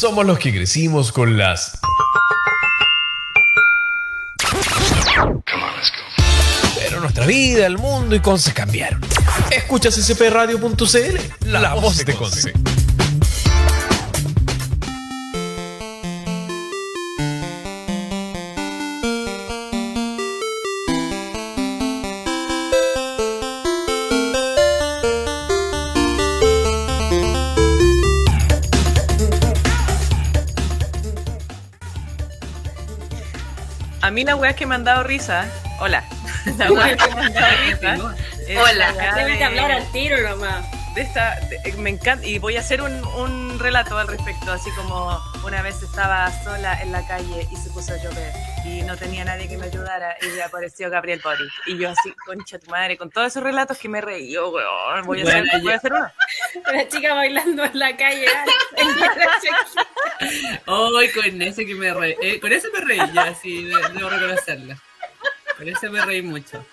somos los que crecimos con las... Pero nuestra vida, el mundo y Conce cambiaron. Escuchas spradio.cl, la, la voz de Conce. A weá que me han dado risa. Hola. La weá que me han dado risa. Hola. de- de hablar al tiro nomás. de esta, de- me encanta, y voy a hacer un, un relato al respecto, así como una vez estaba sola en la calle y se puso a llover y no tenía nadie que me ayudara y me apareció Gabriel Boric y yo así, concha tu madre, con todos esos relatos que me reí, yo, weón, voy a, Bueno, hacer, voy a hacer uno. La chica bailando en la calle. Ay, con ese que me reí. eh, con ese me reí ya, sí, de- debo reconocerlo. Con ese me reí mucho.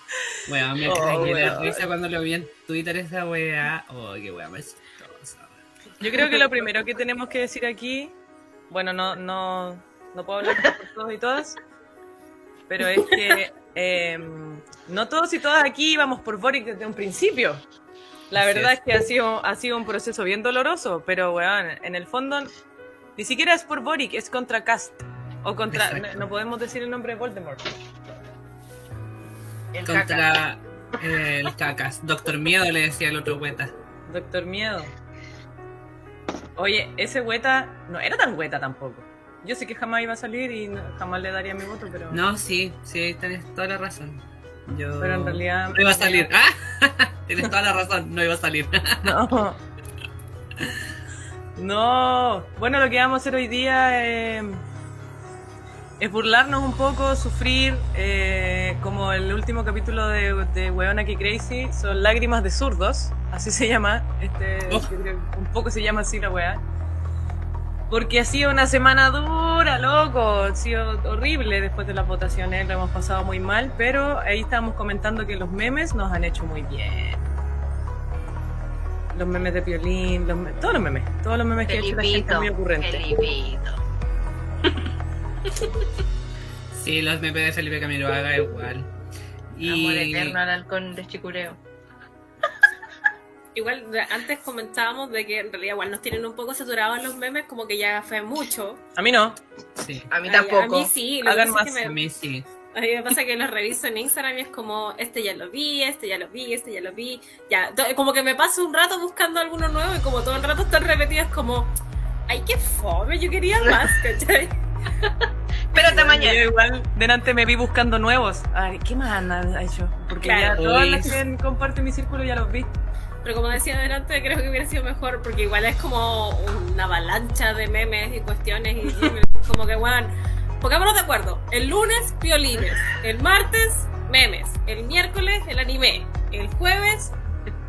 Bueno, me Oh, la weón. risa cuando lo vi en Twitter esa weá. Oh, qué weá más chistosa. Yo creo que lo primero que tenemos que decir aquí, bueno, no, no, no puedo hablar por todos y todas, pero es que eh, no todos y todas aquí íbamos por Boric desde un principio. La Así verdad es. es que ha sido, ha sido un proceso bien doloroso, pero weón, en el fondo ni siquiera es por Boric, es contra Cast. O contra, no, podemos decir el nombre de Voldemort. El. Contra el cacas. Doctor Miedo le decía el otro hueta. Doctor Miedo. Oye, ese hueta no era tan hueta tampoco. Yo sé que jamás iba a salir y no- jamás le daría mi voto, pero... No, sí, sí, tenés toda la razón. Yo... Pero en realidad- No iba a salir. ¡Ah! Tienes toda la razón, no iba a salir. No. No. Bueno, lo que vamos a hacer hoy día eh, es burlarnos un poco, sufrir, eh, como el último capítulo de, de Weona que Crazy, son lágrimas de zurdos, así se llama. Este, Oh. yo creo un poco se llama así la weá. Porque ha sido una semana dura, loco. Ha sido horrible después de las votaciones. Lo hemos pasado muy mal, pero ahí estábamos comentando que los memes nos han hecho muy bien. Los memes de Piolín, los me- todos los memes. Todos los memes que ha hecho la gente muy ocurrente. Felipito. Sí, los MP de Felipe Camiroaga igual. Amor Y eterno al halcón de Chicureo. Igual antes comentábamos de que en realidad igual nos tienen un poco saturados los memes, como que ya fue mucho. A mí no. sí, A mí Ay, tampoco. A mí sí, lo que Hagan es más. que a me, mí sí. a mí me pasa que los reviso en Instagram y es como, este ya lo vi, este ya lo vi, este ya lo vi. Ya, como que me paso un rato buscando alguno nuevo y como todo el rato están repetidos como, ay, qué fome, yo quería más, ¿cachai? Pero hasta Yo mañana. igual delante me vi buscando nuevos. Ay, ¿qué más han hecho? Porque Claro. ya todas las que comparten mi círculo ya los vi. Pero como decía adelante, creo que hubiera sido mejor porque igual es como una avalancha de memes y cuestiones y como que, bueno, pongámonos de acuerdo. El lunes, violines. El martes, memes. El miércoles, el anime. El jueves,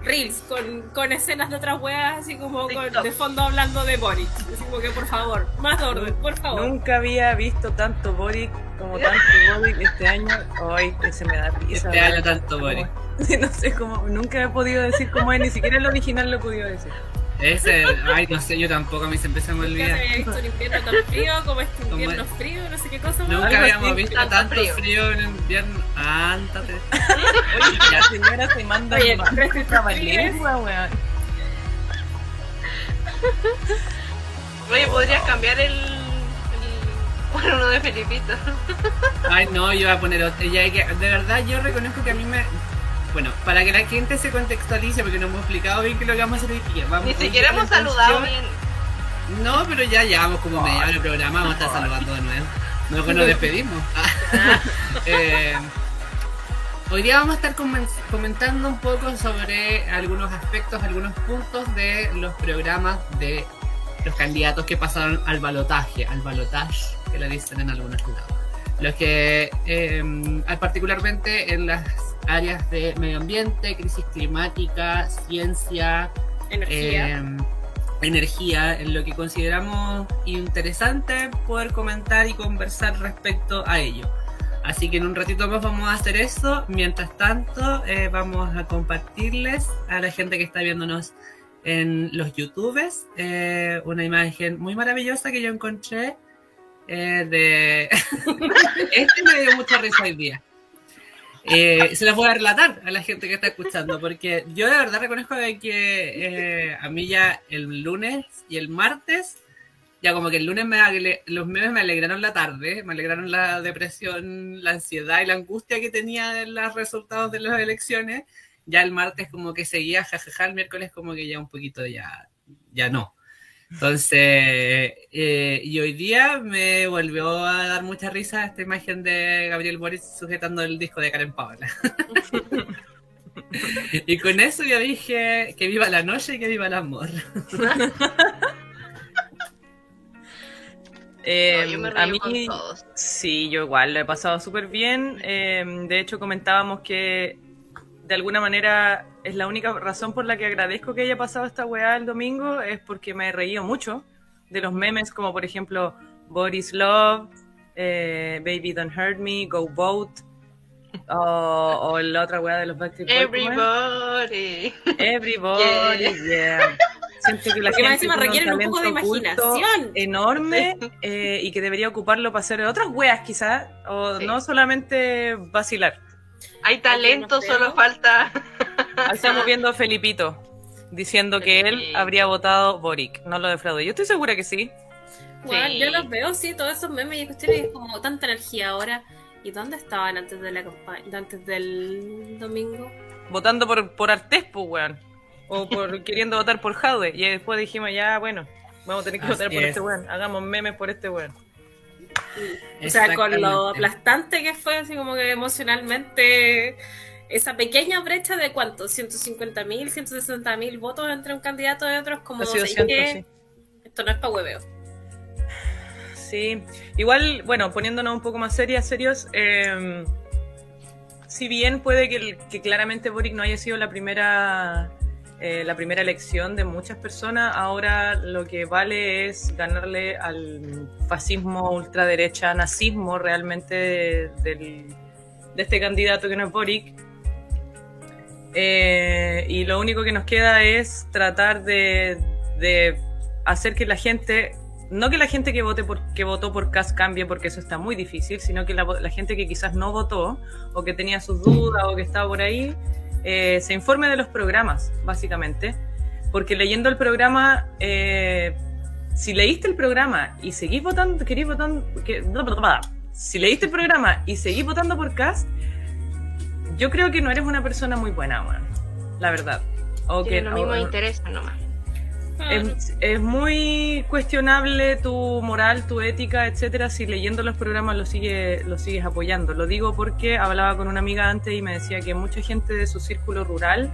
reels con, con escenas de otras weas así como con- de fondo hablando de Boris. Así como que, por favor, más orden, por favor. Nunca había visto tanto Boric como tanto Boric este año. Ay, que se me da risa. Este año tanto, Boric. No sé cómo, nunca he podido decir cómo es, ni siquiera el original lo he podido decir. Ese, ay, no sé, yo tampoco, a mí siempre se me Nunca se olvida. había visto un invierno tan frío como este Como invierno es- frío, no sé qué cosa más. Nunca Algo habíamos visto tanto tanto frío. frío en invierno. Ántate. Oye, la señora se manda Oye, más tres de trabalengua, weón. Oye, podrías cambiar el. el por uno de Felipito. Ay, no, yo voy a poner otro. Ya hay que, de verdad, yo reconozco que a mí me. Bueno, para que la gente se contextualice, porque no hemos explicado bien qué es lo que vamos a hacer hoy día. Vamos, Ni siquiera hemos saludado bien. No, pero ya llevamos como media hora de programa, vamos a estar saludando de nuevo. Luego nos despedimos. Eh, hoy día vamos a estar comen- comentando un poco sobre algunos aspectos, algunos puntos de los programas de los candidatos que pasaron al balotaje, al balotage, que le dicen en algunos lados. Los que, eh, particularmente en las áreas de medio ambiente, crisis climática, ciencia, Energía. eh, energía, en lo que consideramos interesante poder comentar y conversar respecto a ello. Así que en un ratito más vamos a hacer eso. Mientras tanto, eh, vamos a compartirles a la gente que está viéndonos en los YouTubes eh, una imagen muy maravillosa que yo encontré eh, de... este me dio mucha risa hoy día. Eh, se las voy a relatar a la gente que está escuchando, porque yo de verdad reconozco de que a mí ya el lunes y el martes, ya como que el lunes me, los memes me alegraron la tarde, me alegraron la depresión, la ansiedad y la angustia que tenía en los resultados de las elecciones ya el martes como que seguía, jajaja, el miércoles como que ya un poquito ya, ya no. Entonces, eh, y hoy día me volvió a dar mucha risa esta imagen de Gabriel Boris sujetando el disco de Karen Paola. y con eso yo dije que viva la noche y que viva el amor. Eh, a mí, sí, yo igual lo he pasado súper bien. Eh, de hecho, comentábamos que de alguna manera es la única razón por la que agradezco que haya pasado esta weá el domingo, es porque me he reído mucho de los memes como por ejemplo Body's Love, eh, Baby Don't Hurt Me, Go Boat, o, la otra weá de los Backstreet Boys. Everybody. Everybody, yeah. Siento que la gente requiere un, poco de imaginación enorme eh, y que debería ocuparlo para hacer otras weas quizás, o no solamente vacilar. Hay talento, solo falta. Estamos viendo a Felipito diciendo que él habría votado Boric. No lo defraudo. Yo estoy segura que sí. Yo los veo, sí, todos esos memes y cuestiones como tanta energía ahora. ¿Y dónde estaban antes de la antes del domingo? Votando por, por Artespo, weón. O por queriendo votar por Jaude. Y después dijimos, ya, bueno, vamos a tener que votar por este weón. Hagamos memes por este weón. O sea, con lo aplastante que fue, así como que emocionalmente, esa pequeña brecha de cuánto, 150 mil, 160 mil votos entre un candidato y otro, es como que esto no es para hueveo. Sí, igual, bueno, poniéndonos un poco más serias, serios, em, si bien puede que, que claramente Boric no haya sido la primera eh, la primera elección de muchas personas, ahora lo que vale es ganarle al fascismo, ultraderecha, nazismo realmente de, este candidato que no es Boric. Eh, y lo único que nos queda es tratar de, hacer que la gente, no que la gente que vote por, que votó por CAS cambie, porque eso está muy difícil, sino que la, la gente que quizás no votó o que tenía sus dudas o que estaba por ahí, eh, se informe de los programas, básicamente, porque leyendo el programa, eh, si leíste el programa y seguís votando, querís votando, que, si leíste el programa y seguís votando por Cast, yo creo que no eres una persona muy buena, la verdad. O que lo mismo interesa nomás. Es, muy cuestionable tu moral, tu ética, etcétera, si leyendo los programas lo, sigue, lo sigues apoyando. Lo digo porque hablaba con una amiga antes y me decía que mucha gente de su círculo rural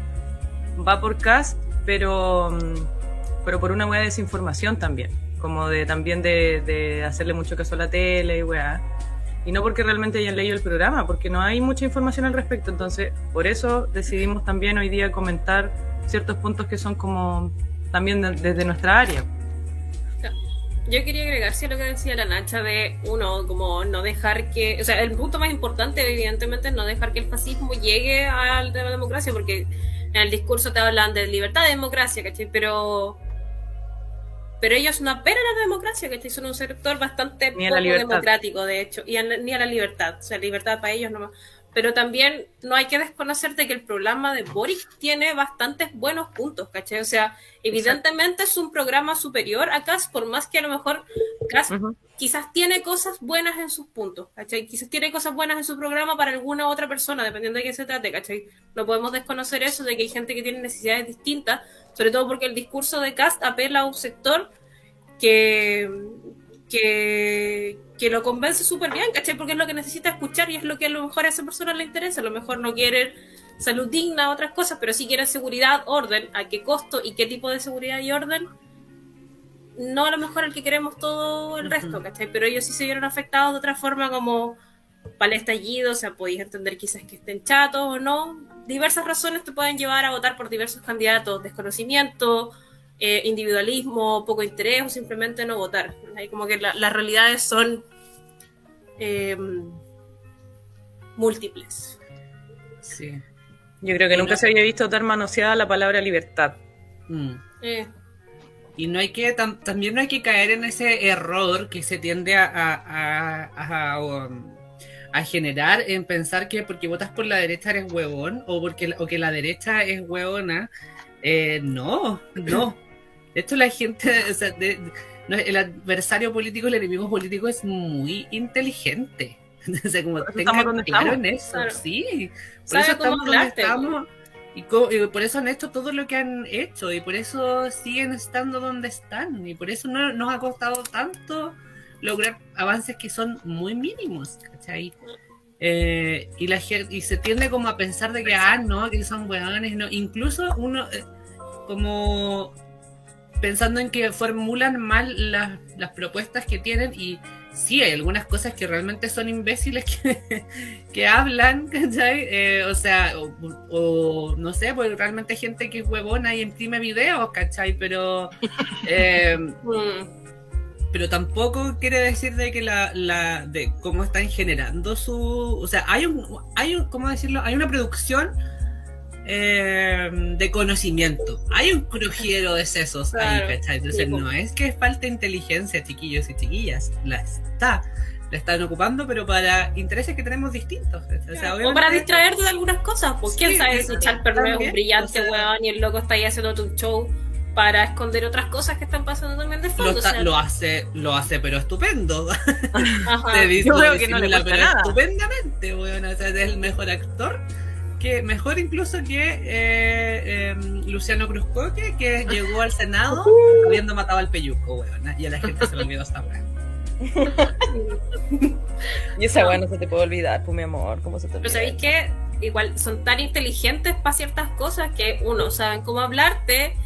va por cast, pero, mm, pero por una hueá de desinformación también, como de también de, hacerle mucho caso a la tele y weá. Y no porque realmente hayan leído el programa, porque no hay mucha información al respecto. Entonces, por eso decidimos también hoy día comentar ciertos puntos que son como también desde nuestra área. Yo quería agregar sí, lo que decía la Nacha de uno, como no dejar que, o sea, el punto más importante evidentemente es no dejar que el fascismo llegue a la democracia, porque en el discurso te hablan de libertad y democracia, ¿cachai? Pero pero ellos no apelan a la democracia, ¿cachai? Son un sector bastante poco democrático, de hecho, y ni a la libertad, o sea, libertad para ellos no pero también no hay que desconocer de que el programa de Boric tiene bastantes buenos puntos, ¿cachai? O sea, evidentemente es un programa superior a CAS, por más que a lo mejor CAS quizás tiene cosas buenas en sus puntos, ¿cachai? Quizás tiene cosas buenas en su programa para alguna otra persona, dependiendo de qué se trate, ¿cachai? No podemos desconocer eso de que hay gente que tiene necesidades distintas, sobre todo porque el discurso de CAS apela a un sector que, que, que lo convence súper bien, ¿cachai? Porque es lo que necesita escuchar y es lo que a lo mejor a esa persona le interesa. A lo mejor no quiere salud digna, otras cosas, pero sí quiere seguridad, orden, a qué costo y qué tipo de seguridad y orden. No a lo mejor el que queremos todo el resto, ¿cachai? Pero ellos sí se vieron afectados de otra forma como para el estallido, o sea, podéis entender quizás que estén chatos o no. Diversas razones te pueden llevar a votar por diversos candidatos, desconocimiento, eh, individualismo, poco interés o simplemente no votar. Hay como que las realidades son eh, múltiples. Sí. Yo creo que nunca se había visto tan manoseada la palabra libertad. Mm. Eh, Y no hay que tam- también no hay que caer en ese error que se tiende a, a, a- a, um, a generar en pensar que porque votas por la derecha eres huevón o porque o que la derecha es huevona. Eh, no, no. De hecho, la gente, o sea, de- no, el adversario político, el enemigo político es muy inteligente. O sea, como tengan claro en eso, Claro. sí. Por eso estamos donde estamos. Y, co- y por eso han hecho todo lo que han hecho y por eso siguen estando donde están y por eso no nos ha costado tanto lograr avances que son muy mínimos, ¿cachai? Eh, y, la, y se tiende como a pensar de que, ah, no, que son buenos, no. Incluso uno, eh, como pensando en que formulan mal las, las propuestas que tienen y sí, hay algunas cosas que realmente son imbéciles que, que hablan, ¿cachai? Eh, o sea, o, o no sé, pues realmente hay gente que es huevona y imprime videos, ¿cachai? Pero... eh, mm, pero tampoco quiere decir de que la, la de cómo están generando su o sea hay un hay un cómo decirlo hay una producción eh, de conocimiento hay un crujiero de sesos Claro. ahí ¿cachai? entonces Sí, po. no es que falta inteligencia chiquillos y chiquillas la está la están ocupando pero para intereses que tenemos distintos. O sea, o para distraerte de algunas cosas, pues quién Sí, sabe si Chalper no es un brillante o sea- weón y el loco está ahí haciendo un show para esconder otras cosas que están pasando también de lo, fondo. o está- sea, lo hace lo hace pero estupendo ajá. Te dice- yo creo que no le pero nada. Estupendamente, weón. O sea, es el mejor actor. Que mejor incluso que eh, eh, Luciano Cruzcoque, que llegó al Senado habiendo matado al peyuco, weón. Y a la gente se le olvidó esta weón. Y esa weá no se te puede olvidar, pues mi amor, ¿cómo se te Pero olvida? sabéis que igual son tan inteligentes para ciertas cosas que uno, saben cómo hablarte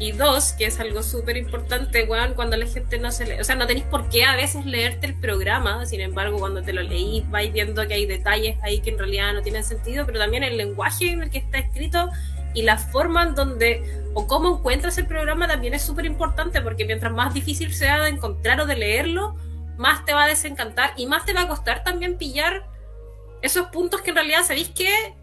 y dos, que es algo súper importante, weón, cuando la gente no se lee, o sea, no tenéis por qué a veces leerte el programa, sin embargo, cuando te lo leís vais viendo que hay detalles ahí que en realidad no tienen sentido, pero también el lenguaje en el que está escrito y la forma en donde o cómo encuentras el programa también es súper importante porque mientras más difícil sea de encontrar o de leerlo, más te va a desencantar y más te va a costar también pillar esos puntos que en realidad sabéis que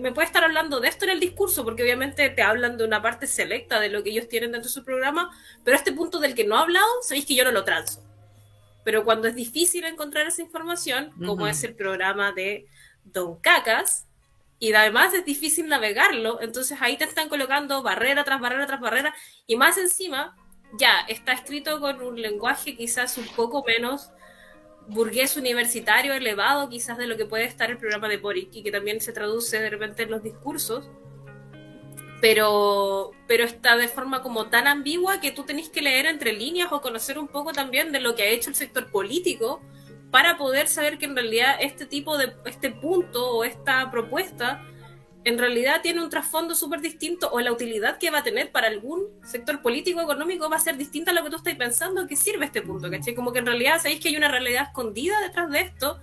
me puede estar hablando de esto en el discurso, porque obviamente te hablan de una parte selecta de lo que ellos tienen dentro de su programa, pero este punto del que no ha hablado, sabéis que yo no lo transo. Pero cuando es difícil encontrar esa información, como es el programa de Don Cacas, y además es difícil navegarlo, entonces ahí te están colocando barrera tras barrera tras barrera, y más encima, ya está escrito con un lenguaje quizás un poco menos burgués universitario elevado quizás de lo que puede estar el programa de Boric y que también se traduce de repente en los discursos pero pero está de forma como tan ambigua que tú tenés que leer entre líneas o conocer un poco también de lo que ha hecho el sector político para poder saber que en realidad este tipo de este punto o esta propuesta en realidad tiene un trasfondo súper distinto o la utilidad que va a tener para algún sector político económico va a ser distinta a lo que tú estás pensando que sirve este punto, ¿cachai? Como que en realidad sabéis que hay una realidad escondida detrás de esto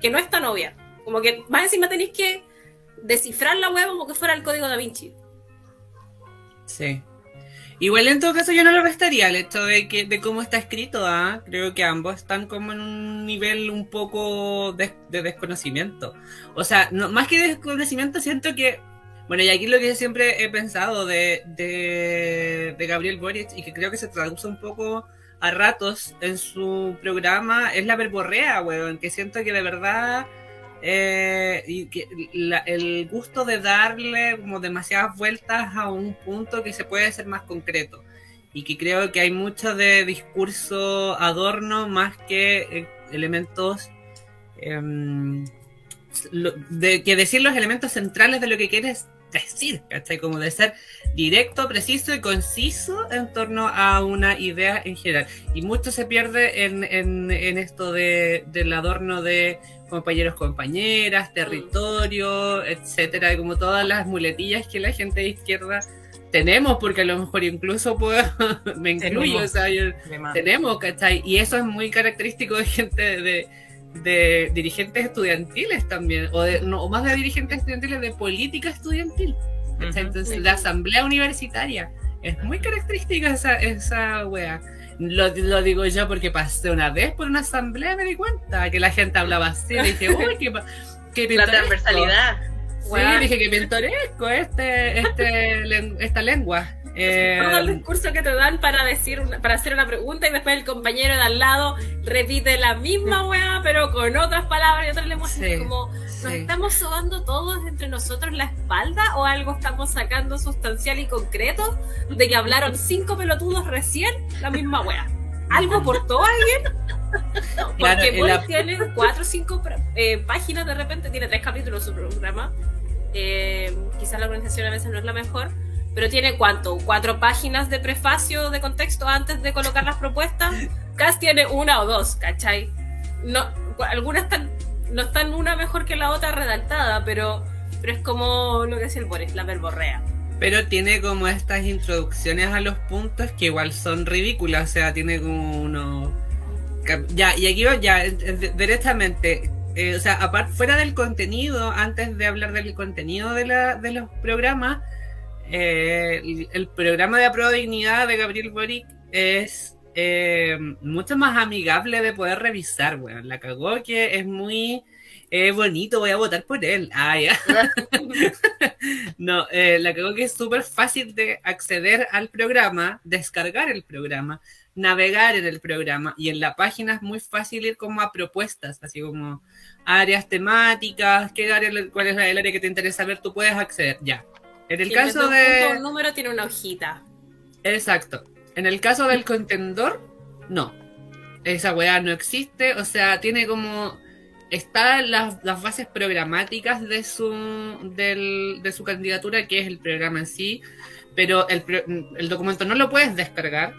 que no es tan obvia. Como que más encima tenéis que descifrar la web como que fuera el código da Vinci. Sí. Igual en todo caso yo no lo restaría el hecho de que de cómo está escrito, ¿ah? creo que ambos están como en un nivel un poco de, de desconocimiento. O sea, no, más que desconocimiento siento que, bueno, y aquí lo que siempre he pensado de, de, de Gabriel Boric y que creo que se traduce un poco a ratos en su programa es la verborrea, weón, que siento que de verdad eh, y que la- el gusto de darle como demasiadas vueltas a un punto que se puede ser más concreto y que creo que hay mucho de discurso adorno más que eh, elementos em, lo- de que decir los elementos centrales de lo que quieres decir, ¿cachai? Como de ser directo, preciso y conciso en torno a una idea en general. Y mucho se pierde en, en- en esto de, del adorno de compañeros, compañeras, territorio, etcétera, como todas las muletillas que la gente de izquierda tenemos, porque a lo mejor incluso puedo, me incluyo, Tenemos. o sea, yo- tenemos, ¿cachai? Y eso es muy característico de gente de, de dirigentes estudiantiles también, o, de, no, o más de dirigentes estudiantiles de política estudiantil. Entonces, la asamblea universitaria es muy característica esa, esa wea. Lo, lo digo yo porque pasé una vez por una asamblea y me di cuenta que la gente hablaba así. Y dije, uy, qué, qué La pintoresco". transversalidad. Sí, dije que pintoresco este, este, len- esta lengua. Eh, Todo el discurso que te dan para decir una- para hacer una pregunta y después el compañero de al lado repite la misma weá, pero con otras palabras y otras lenguas. Sí, como, ¿nos sí. estamos sobando todos entre nosotros la espalda o algo estamos sacando sustancial y concreto de que hablaron cinco pelotudos recién la misma weá? ¿Algo aportó alguien? Porque Claro, Boris la- tiene cuatro o cinco eh, páginas de repente, tiene tres capítulos su programa. Eh, quizás la organización a veces no es la mejor, pero tiene cuánto, cuatro páginas de prefacio, de contexto antes de colocar las propuestas. Cass tiene una o dos, ¿cachai? No, algunas están, no están una mejor que la otra redactada, pero, pero es como lo que decía el Boris, la verborrea. Pero tiene como estas introducciones a los puntos que igual son ridículas, o sea, tiene como uno... cap- Ya, y aquí va, ya, directamente, eh, o sea, aparte, fuera del contenido, antes de hablar del contenido de, la, de los programas, eh, el, el programa de Aprueba Dignidad de Gabriel Boric es eh, mucho más amigable de poder revisar, weón. La cagó que es muy eh, bonito, voy a votar por él. Ah, ya. no, eh, la cagó que es súper fácil de acceder al programa, descargar el programa, navegar en el programa y en la página es muy fácil ir como a propuestas, así como áreas temáticas, qué área, cuál es el área que te interesa ver, tú puedes acceder, ya. En el caso de... un número tiene una hojita. Exacto. En el caso del contendor, no. Esa weá no existe. O sea, tiene como. Están las, las bases programáticas de su, del- de su candidatura, que es el programa en sí. Pero el, el documento no lo puedes descargar.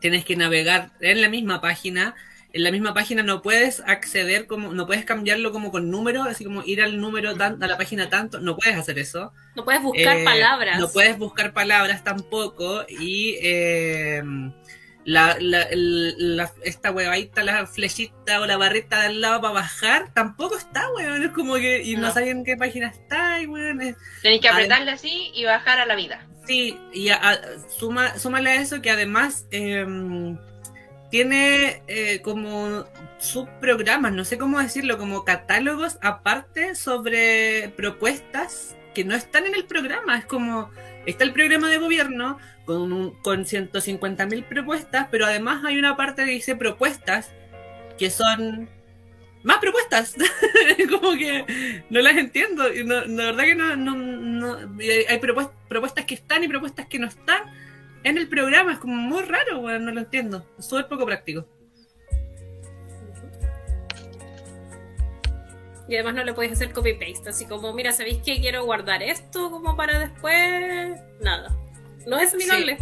Tienes que navegar en la misma página. En la misma página no puedes acceder como. No puedes cambiarlo como con número, así como ir al número tan- a la página tanto. No puedes hacer eso. No puedes buscar Eh, palabras. No puedes buscar palabras tampoco. Y eh, la, la- el- la- esta huevadita, la flechita o la barrita de al lado para bajar, tampoco está, weón. Es como que. Y no, No. saben en qué página está, y weón. es- Tenéis que apretarle así y bajar a la vida. Sí, y a- a- suma, súmale a eso que además eh, tiene eh, como subprogramas, no sé cómo decirlo, como catálogos aparte sobre propuestas que no están en el programa. Es como, está el programa de gobierno con, un- con 150.000 propuestas, pero además hay una parte que dice propuestas que son más propuestas. como que no las entiendo. Y no, la verdad que no, no, no- hay propuestas que están y propuestas que no están en el programa. Es como muy raro, no lo entiendo. Es súper poco práctico. Y además no le puedes hacer copy-paste, así como, mira, ¿sabéis que quiero guardar esto como para después? Nada. No es amigable.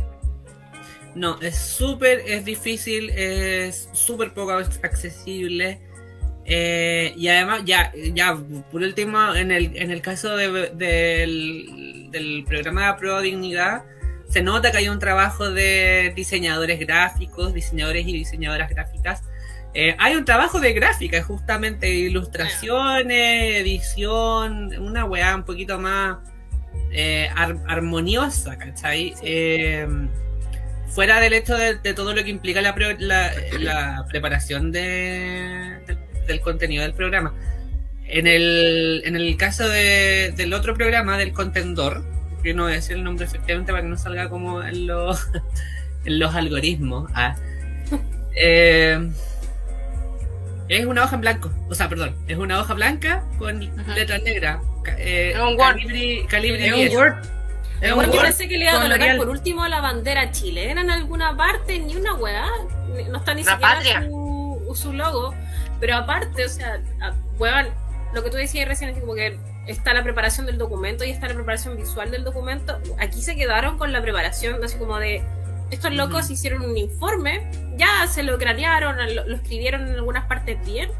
No, es súper, es difícil, es súper poco accesible. Eh, y además, ya, ya, por último, en el, en el caso de- del, del programa de Pro Dignidad, se nota que hay un trabajo de diseñadores gráficos, diseñadores y diseñadoras gráficas. Eh, hay un trabajo de gráfica, justamente, ilustraciones, edición, una weá un poquito más eh, ar- armoniosa, ¿cachai? Eh, fuera del hecho de, todo lo que implica la, pre- la- la preparación de- del, del contenido del programa. En el, en el caso de- del otro programa, del contendor, que no voy a decir el nombre efectivamente para que no salga como en los, en los algoritmos. ah, eh, es una hoja en blanco, o sea, perdón, es una hoja blanca con letras negras. eh, Es un Word. Calibri, calibri Es 10. un Word. Es un Bueno, yo Word pensé que le iba a colocar por último la bandera chilena en alguna parte, ni una weá. No está ni La siquiera patria. su, su logo. Pero aparte, o sea, a- weón, lo que tú decías recién, así como que está la preparación del documento y está la preparación visual del documento. Aquí se quedaron con la preparación, así como de. Estos locos hicieron un informe, ya se lo cranearon, lo, lo escribieron en algunas partes bien,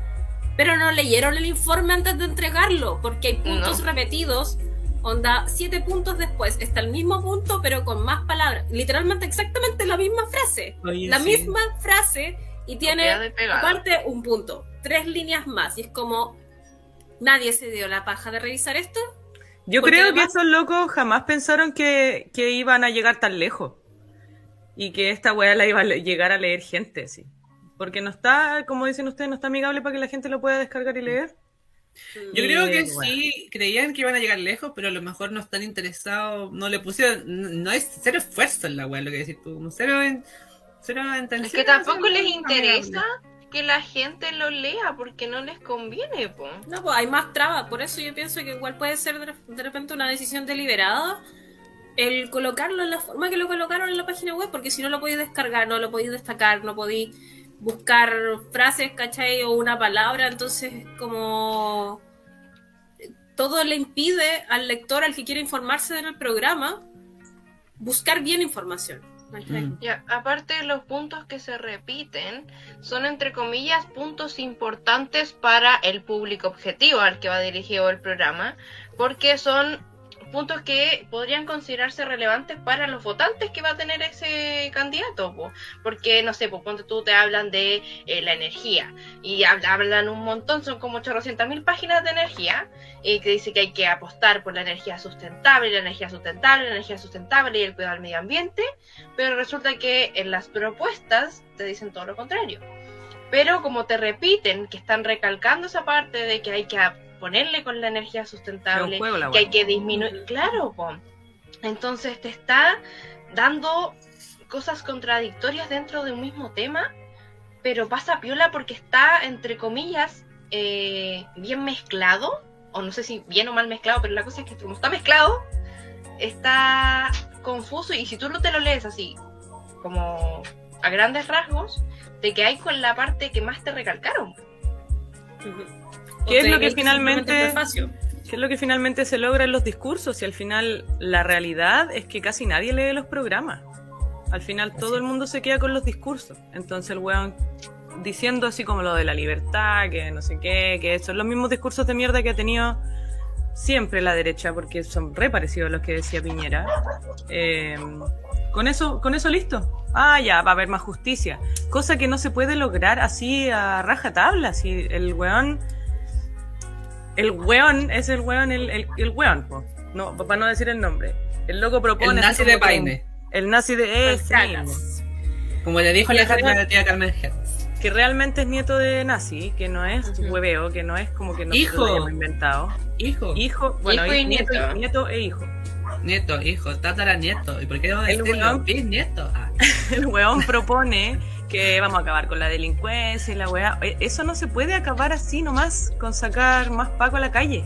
pero no leyeron el informe antes de entregarlo, porque hay puntos No. repetidos Onda, siete puntos después está el mismo punto, pero con más palabras. Literalmente exactamente la misma frase. Oye, la sí. misma frase y tiene aparte un punto. Tres líneas más. Y es como, nadie se dio la paja de revisar esto. Yo creo además- que esos locos jamás pensaron que, que iban a llegar tan lejos. Y que esta weá la iba a le- llegar a leer gente, sí. Porque no está, como dicen ustedes, no está amigable para que la gente lo pueda descargar y leer. Yo creo que bueno. sí, creían que iban a llegar lejos, pero a lo mejor no están interesados, no le pusieron, no, hay cero esfuerzo en la web, lo que decís tú, como cero, en, cero intención. Es que tampoco les interesa que la gente lo lea porque no les conviene, po. No, pues hay más trabas, por eso yo pienso que igual puede ser de, repente una decisión deliberada el colocarlo en la forma que lo colocaron en la página web, porque si no lo podéis descargar, no lo podéis destacar, no podéis buscar frases, ¿cachai? O una palabra, entonces como todo le impide al lector, al que quiere informarse en el programa, buscar bien información. Ya, aparte los puntos que se repiten son entre comillas puntos importantes para el público objetivo al que va dirigido el programa, porque son puntos que podrían considerarse relevantes para los votantes que va a tener ese candidato, po. porque no sé, pues ponte tú te hablan de eh, la energía y hab- hablan un montón, son como 800 mil páginas de energía y que dice que hay que apostar por la energía sustentable, la energía sustentable, la energía sustentable y el cuidado del medio ambiente, pero resulta que en las propuestas te dicen todo lo contrario. Pero como te repiten que están recalcando esa parte de que hay que ponerle con la energía sustentable, juego la que hay que disminuir, claro, po. entonces te está dando cosas contradictorias dentro de un mismo tema, pero pasa piola porque está, entre comillas, eh, bien mezclado, o no sé si bien o mal mezclado, pero la cosa es que como está mezclado, está confuso y si tú no te lo lees así, como a grandes rasgos, te quedáis con la parte que más te recalcaron. Ujú. ¿Qué es lo que finalmente-. ¿Qué es lo que finalmente se logra en los discursos? Y al final la realidad es que casi nadie lee los programas. Al final todo el mundo se queda con los discursos. Entonces el weón diciendo así como lo de la libertad, que no sé qué, que son los mismos discursos de mierda que ha tenido siempre la derecha, porque son re parecidos a los que decía Piñera. Eh, con eso, con eso listo. Ah, ya, va a haber más justicia. Cosa que no se puede lograr así a rajatabla. Si el weón el weón es el weón, el, el, el weón, po. no, para no decir el nombre. El loco El propone. así nazi de Paine, El nazi de ese Cagas. mismo. como le dijo la, es la tía Carmen Hertz. Que realmente es nieto de nazi, que no es hueveo, que no es como que no Hijo. lo hayamos inventado. Hijo, Hijo, bueno, Hijo y nieto, nieto. nieto e hijo. nieto, hijo, tataranieto. ¿Y por qué debo El decirlo? weón. Bisnieto. Ah, El weón propone que vamos a acabar con la delincuencia y la weá. Eh, Eso no se puede acabar así nomás, con sacar más paco a la calle.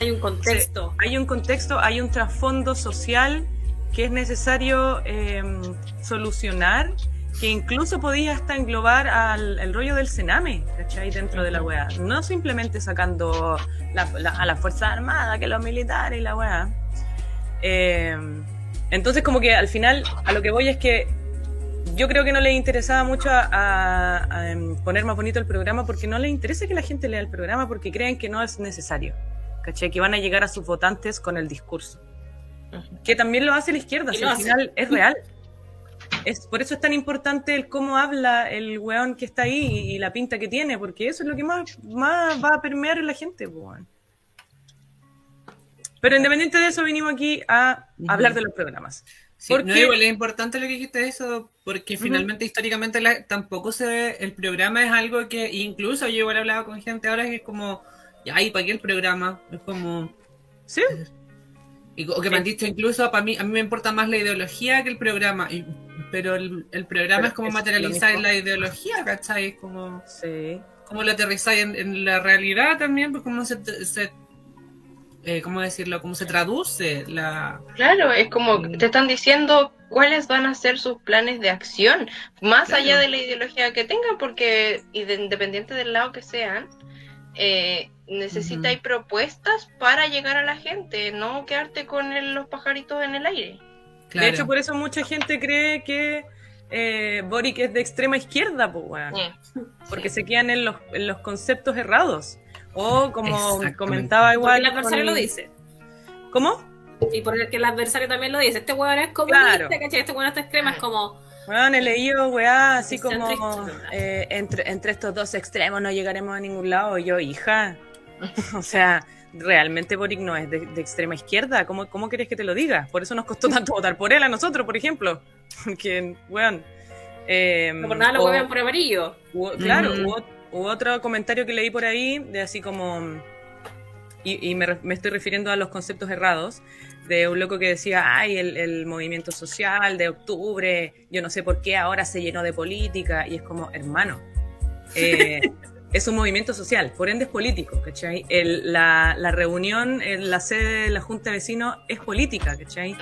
Hay un contexto. hay un contexto, hay un trasfondo social que es necesario eh, solucionar, que incluso podía hasta englobar al el rollo del cename, ¿cachai? Dentro de la weá. No simplemente sacando la- la- a las Fuerzas Armadas, que los militares y la weá. Eh, entonces, como que al final, a lo que voy es que yo creo que no le interesaba mucho a, a- a, em, poner más bonito el programa porque no le interesa que la gente lea el programa porque creen que no es necesario. ¿Cachai? Que van a llegar a sus votantes con el discurso. Que también lo hace la izquierda, si al final es real. Es, por eso es tan importante el cómo habla el weón que está ahí y, y la pinta que tiene, porque eso es lo que más, más va a permear en la gente, po, weón. Pero independiente de eso, vinimos aquí a hablar de los programas. Sí, Porque- no, igual es importante lo que dijiste eso, porque finalmente históricamente la- tampoco se ve, el programa es algo que, incluso yo igual he hablado con gente ahora que es como, ya, ¿y para qué el programa? Es como, Sí, y, o que me han dicho incluso, para mí, a mí me importa más la ideología que el programa, y- pero el, el programa Pero es como es materializar la ideología, ¿cachai? Es como, sí. como lo aterrizáis en, en la realidad también, pues cómo se, se eh, ¿cómo decirlo? Cómo se traduce la... Claro, es como te están diciendo cuáles van a ser sus planes de acción, más Claro. allá de la ideología que tengan, porque y de- independiente del lado que sean, eh, necesitáis propuestas para llegar a la gente, no quedarte con el- los pajaritos en el aire. Claro. De hecho, por eso mucha gente cree que eh, Boric es de extrema izquierda, pues, porque se quedan en los, en los conceptos errados. O como comentaba Porque igual. el adversario con- lo dice. ¿Cómo? Y porque el adversario también lo dice. Este weón es como Claro. ¿cachai? Este weón está extrema, es como. Bueno, he leído, weá, así como eh, entre, entre estos dos extremos no llegaremos a ningún lado. Yo, hija, o sea, realmente Boric no es de, de extrema izquierda. ¿Cómo, ¿Cómo querés que te lo diga? Por eso nos costó tanto votar por él a nosotros, por ejemplo. Porque, weón. eh, No por nada lo o- por amarillo. Hubo- claro, hubo, hubo otro comentario que leí por ahí de así como y, me, me, estoy refiriendo a los conceptos errados, de un loco que decía, ay, el, el, movimiento social de octubre, yo no sé por qué ahora se llenó de política, y es como, hermano, eh, es un movimiento social, por ende es político, ¿cachai? El, la, la, reunión en la sede de la Junta de Vecinos es política, ¿cachai?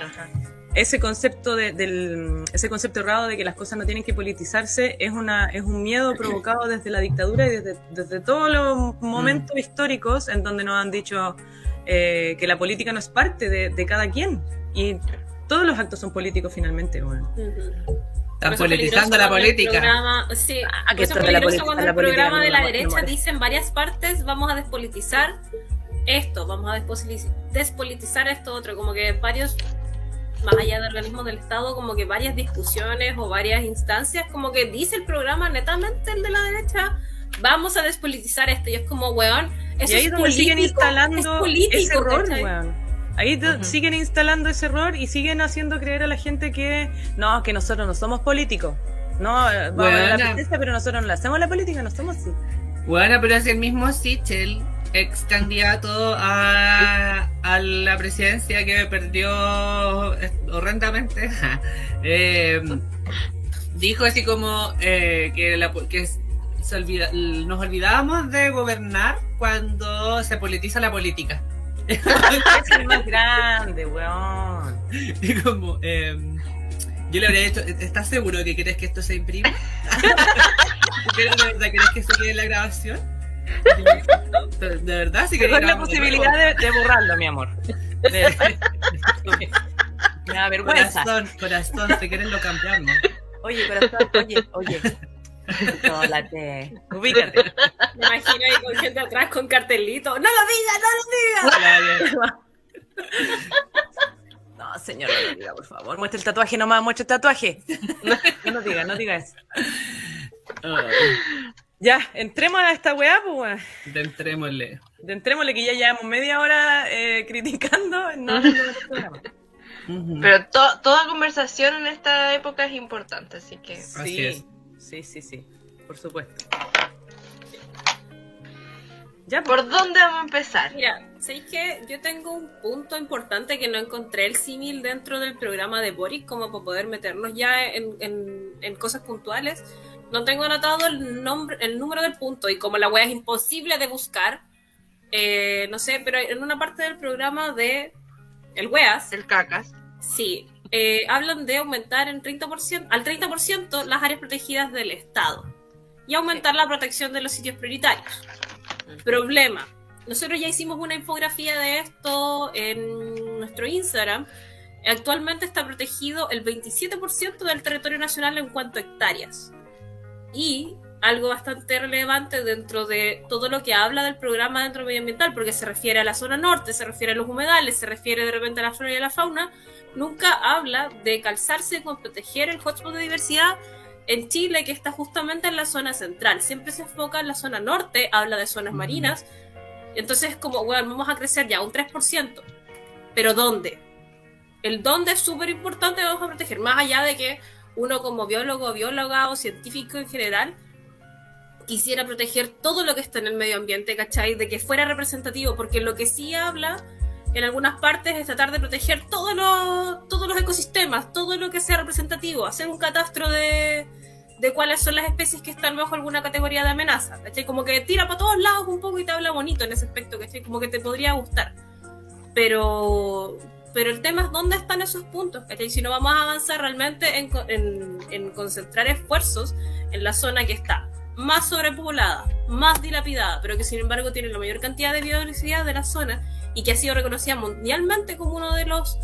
Ese concepto, de, del, ese concepto errado de que las cosas no tienen que politizarse es, una, es un miedo provocado desde la dictadura y desde, desde todos los momentos históricos en donde nos han dicho eh, que la política no es parte de, de, cada quien. Y todos los actos son políticos finalmente. Bueno. Están politizando la política. Programa, sí, ah, que es peligroso cuando el programa de la derecha dice en varias partes vamos a despolitizar esto, vamos a despolitizar esto otro, como que varios, más allá de organismos del Estado, como que varias discusiones o varias instancias, como que dice el programa netamente el de la derecha, vamos a despolitizar esto, y es como, weón, eso y ahí es donde siguen instalando ese error, weón. Ahí siguen instalando ese error y siguen haciendo creer a la gente que no, que nosotros no somos políticos. No, vamos a la pero nosotros no le hacemos la política, no somos así. Bueno, pero es el mismo Sichel, ex candidato a, a la presidencia que perdió horrendamente, eh, dijo así como eh, que, la, que se olvida, nos olvidábamos de gobernar cuando se politiza la política. es el más grande, weón. Y como, eh, yo le habría dicho, ¿estás seguro que quieres que esto se imprima? ¿De verdad querés que se quede en la grabación? De verdad, sí que es la posibilidad de, de, borrarlo, mi amor. Me da vergüenza. Corazón, corazón, si quieres lo cambiamos. Oye, corazón, oye, oye. Chocolate. Ubícate. Me imagino ahí con gente atrás con cartelito. ¡No lo digas, no lo digas! No, señor, no lo diga, por favor. Muestra el tatuaje nomás, muestra el tatuaje. No, no diga, no diga eso. Ya, entremos a esta weá, pues Entrémosle. Entrémosle que ya llevamos media hora eh, criticando. No, Pero to toda conversación en esta época es importante, así que. Sí. Así es. Sí, sí, sí, por supuesto. Ya, ¿Por pues. dónde vamos a empezar? Mira, ¿sabéis que yo tengo un punto importante que no encontré el símil dentro del programa de Boris como para poder meternos ya en, en, cosas puntuales? No tengo anotado el, nombre, el número del punto y como la web es imposible de buscar, eh, no sé, pero en una parte del programa de el WEAS. El CACAS. Sí, eh, hablan de aumentar en 30%, al 30% las áreas protegidas del Estado y aumentar la protección de los sitios prioritarios. Problema. Nosotros ya hicimos una infografía de esto en nuestro Instagram. Actualmente está protegido el 27% del territorio nacional en cuanto a hectáreas. Y algo bastante relevante dentro de todo lo que habla del programa dentro medioambiental, porque se refiere a la zona norte, se refiere a los humedales, se refiere de repente a la flora y a la fauna, nunca habla de calzarse con proteger el hotspot de diversidad en Chile, que está justamente en la zona central. Siempre se enfoca en la zona norte, habla de zonas marinas. Entonces, como, bueno, vamos a crecer ya un 3%. Pero ¿dónde? El dónde es súper importante, vamos a proteger. Más allá de que uno como biólogo, bióloga o científico en general quisiera proteger todo lo que está en el medio ambiente, ¿cachai? De que fuera representativo, porque lo que sí habla en algunas partes es tratar de proteger todos los, todos los ecosistemas, todo lo que sea representativo, hacer un catastro de, de cuáles son las especies que están bajo alguna categoría de amenaza, ¿cachai? Como que tira para todos lados un poco y te habla bonito en ese aspecto, ¿cachai? Como que te podría gustar. Pero, pero el tema es dónde están esos puntos, ¿cachai? Si no vamos a avanzar realmente en, en, en concentrar esfuerzos en la zona que está más sobrepoblada, más dilapidada, pero que sin embargo tiene la mayor cantidad de biodiversidad de la zona y que ha sido reconocida mundialmente como uno de los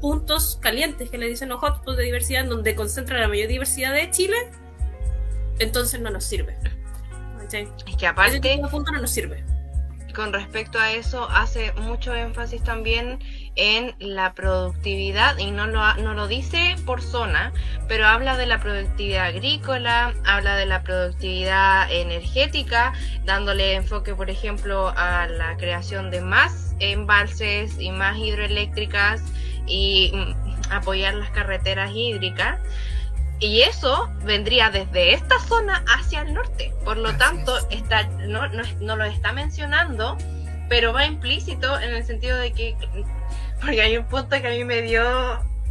puntos calientes que le dicen los hotspots de diversidad, en donde concentra la mayor diversidad de Chile, entonces no nos sirve. Es que aparte... Ese punto no nos sirve con respecto a eso hace mucho énfasis también en la productividad y no lo, no lo dice por zona, pero habla de la productividad agrícola, habla de la productividad energética, dándole enfoque, por ejemplo, a la creación de más embalses y más hidroeléctricas y mm, apoyar las carreteras hídricas. Y eso vendría desde esta zona hacia el norte. Por lo tanto, está, no, no, lo está mencionando pero va implícito en el sentido de que, porque hay un punto que a mí me dio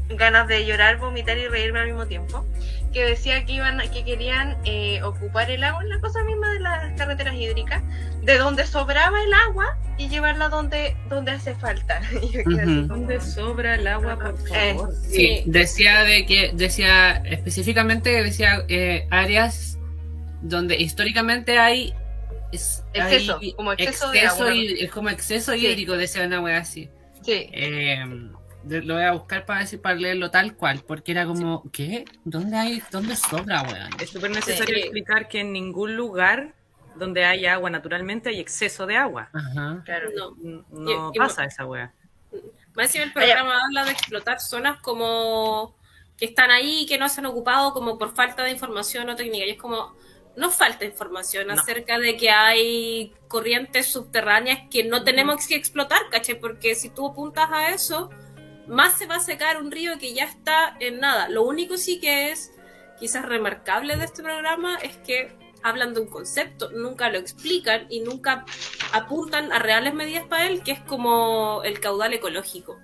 ganas de llorar, vomitar y reírme al mismo tiempo, que decía que iban, que querían eh, ocupar el agua en la cosa misma de las carreteras hídricas, de donde sobraba el agua y llevarla donde, donde hace falta. Y yo ¿Dónde sobra el agua, por Eh, favor? Sí, decía de que decía específicamente decía eh, áreas donde históricamente hay es- Exceso, hay como exceso de agua. y- es como exceso Sí. hídrico decía una wea así. Sí. Eh, de- lo voy a buscar para decir para leerlo tal cual, porque era como ¿qué? ¿Dónde hay dónde sobra, weón? Es súper necesario Sí. explicar que en ningún lugar donde hay agua naturalmente hay exceso de agua. Ajá. Claro. No. No Y- y- pasa esa wea. Más encima el programa habla de explotar zonas como que están ahí, que no se han ocupado como por falta de información o técnica. Y es como, no falta información No. acerca de que hay corrientes subterráneas que no tenemos que explotar, ¿cachai? Porque si tú apuntas a eso, más se va a secar un río que ya está en nada. Lo único sí que es quizás remarcable de este programa es que hablan de un concepto, nunca lo explican y nunca apuntan a reales medidas para él, que es como el caudal ecológico,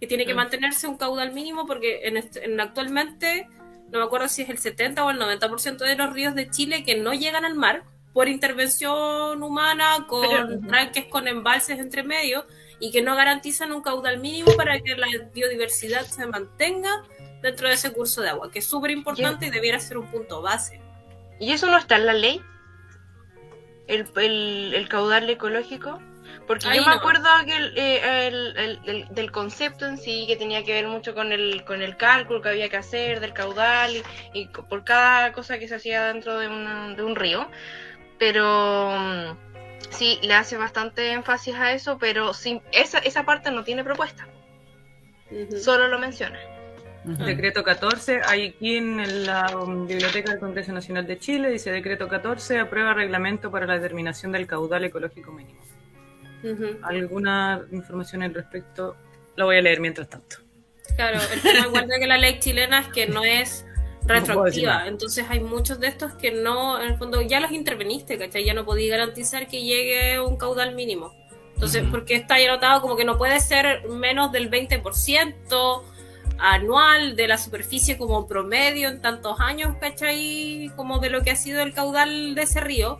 que tiene que Mm. mantenerse un caudal mínimo porque en, en actualmente, no me acuerdo si es el 70 o el 90% de los ríos de Chile que no llegan al mar por intervención humana, con Pero- tranques, con embalses entre medio, y que no garantizan un caudal mínimo para que la biodiversidad se mantenga dentro de ese curso de agua, que es súper importante y debiera ser un punto base. ¿Y eso no está en la ley? ¿El, el, el caudal ecológico? Porque Ahí yo me acuerdo que el, eh, el- el- el- del concepto en sí, que tenía que ver mucho con el, con el cálculo que había que hacer del caudal y, por cada cosa que se hacía dentro de, una- de un río. Pero mm, sí, le hace bastante énfasis a eso, pero sin, esa, esa parte no tiene propuesta, solo lo menciona. Decreto 14, hay aquí en la um, Biblioteca del Congreso Nacional de Chile, dice Decreto 14, aprueba reglamento para la determinación del caudal ecológico mínimo. ¿Alguna información al respecto? La voy a leer mientras tanto. Claro, el tema igual de que la ley chilena es que no es retroactiva, entonces hay muchos de estos que no, en el fondo ya los interveniste, ¿cachai? Ya no podí garantizar que llegue un caudal mínimo. Entonces, porque está ahí anotado como que no puede ser menos del 20% anual de la superficie como promedio en tantos años, ¿cachai? Como de lo que ha sido el caudal de ese río,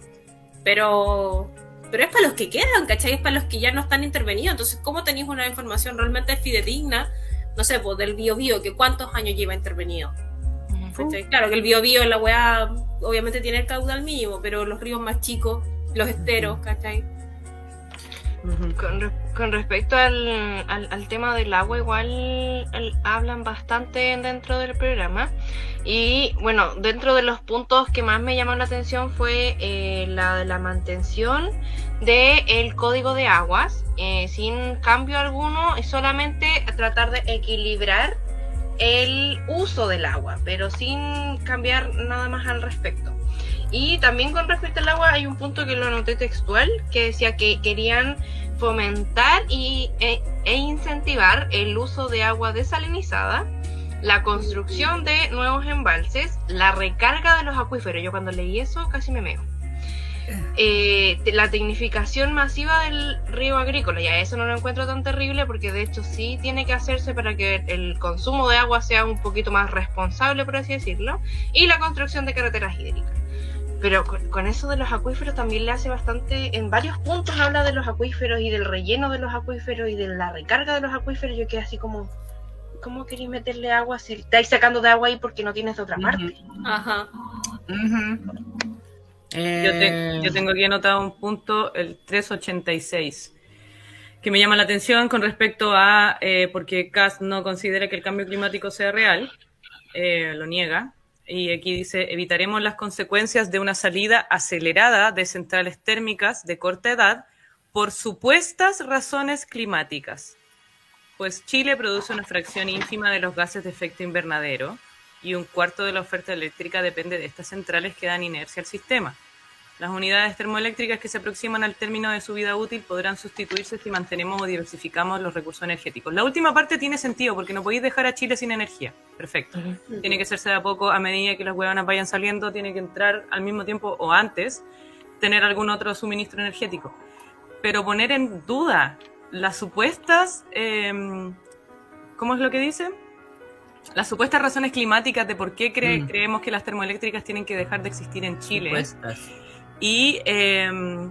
pero... Pero es para los que quedan, ¿cachai? Es para los que ya no están intervenidos. Entonces, ¿cómo tenéis una información realmente fidedigna no sé, pues del biobío, que cuántos años lleva intervenido. Claro que el biobío, la weá, obviamente tiene el caudal mínimo, pero los ríos más chicos, los esteros, ¿cachai? Con, con respecto al, al, tema del agua, igual hablan bastante dentro del programa. Y bueno, dentro de los puntos que más me llamaron la atención fue eh, la de la mantención del código de aguas, eh, sin cambio alguno, y solamente tratar de equilibrar el uso del agua, pero sin cambiar nada más al respecto. Y también con respecto al agua hay un punto que lo anoté textual, que decía que querían fomentar y, e, e incentivar el uso de agua desalinizada, la construcción de nuevos embalses, la recarga de los acuíferos. Yo cuando leí eso casi me meo. Eh, la tecnificación masiva del río agrícola, ya eso no lo encuentro tan terrible porque de hecho sí tiene que hacerse para que el consumo de agua sea un poquito más responsable, por así decirlo, y la construcción de carreteras hídricas. Pero con, con eso de los acuíferos también le hace bastante, en varios puntos habla de los acuíferos y del relleno de los acuíferos y de la recarga de los acuíferos. Yo quedé así como, ¿cómo queréis meterle agua si estáis sacando de agua ahí porque no tienes de otra parte? Ajá. Yo, Eh, te- yo tengo aquí anotado un punto, el 386, que me llama la atención con respecto a, eh, porque CAS no considera que el cambio climático sea real, eh, lo niega, y aquí dice, evitaremos las consecuencias de una salida acelerada de centrales térmicas de corta edad por supuestas razones climáticas, pues Chile produce una fracción ínfima de los gases de efecto invernadero y un cuarto de la oferta eléctrica depende de estas centrales que dan inercia al sistema. Las unidades termoeléctricas que se aproximan al término de su vida útil podrán sustituirse si mantenemos o diversificamos los recursos energéticos. La última parte tiene sentido porque no podéis dejar a Chile sin energía. Perfecto. Tiene que hacerse de a poco a medida que las huevanas vayan saliendo, tiene que entrar al mismo tiempo o antes tener algún otro suministro energético. pero poner en duda las supuestas, em, ¿cómo es lo que dicen? Las supuestas razones climáticas de por qué cre- Mm. creemos que las termoeléctricas tienen que dejar de existir en Chile. Supuestas. Y em,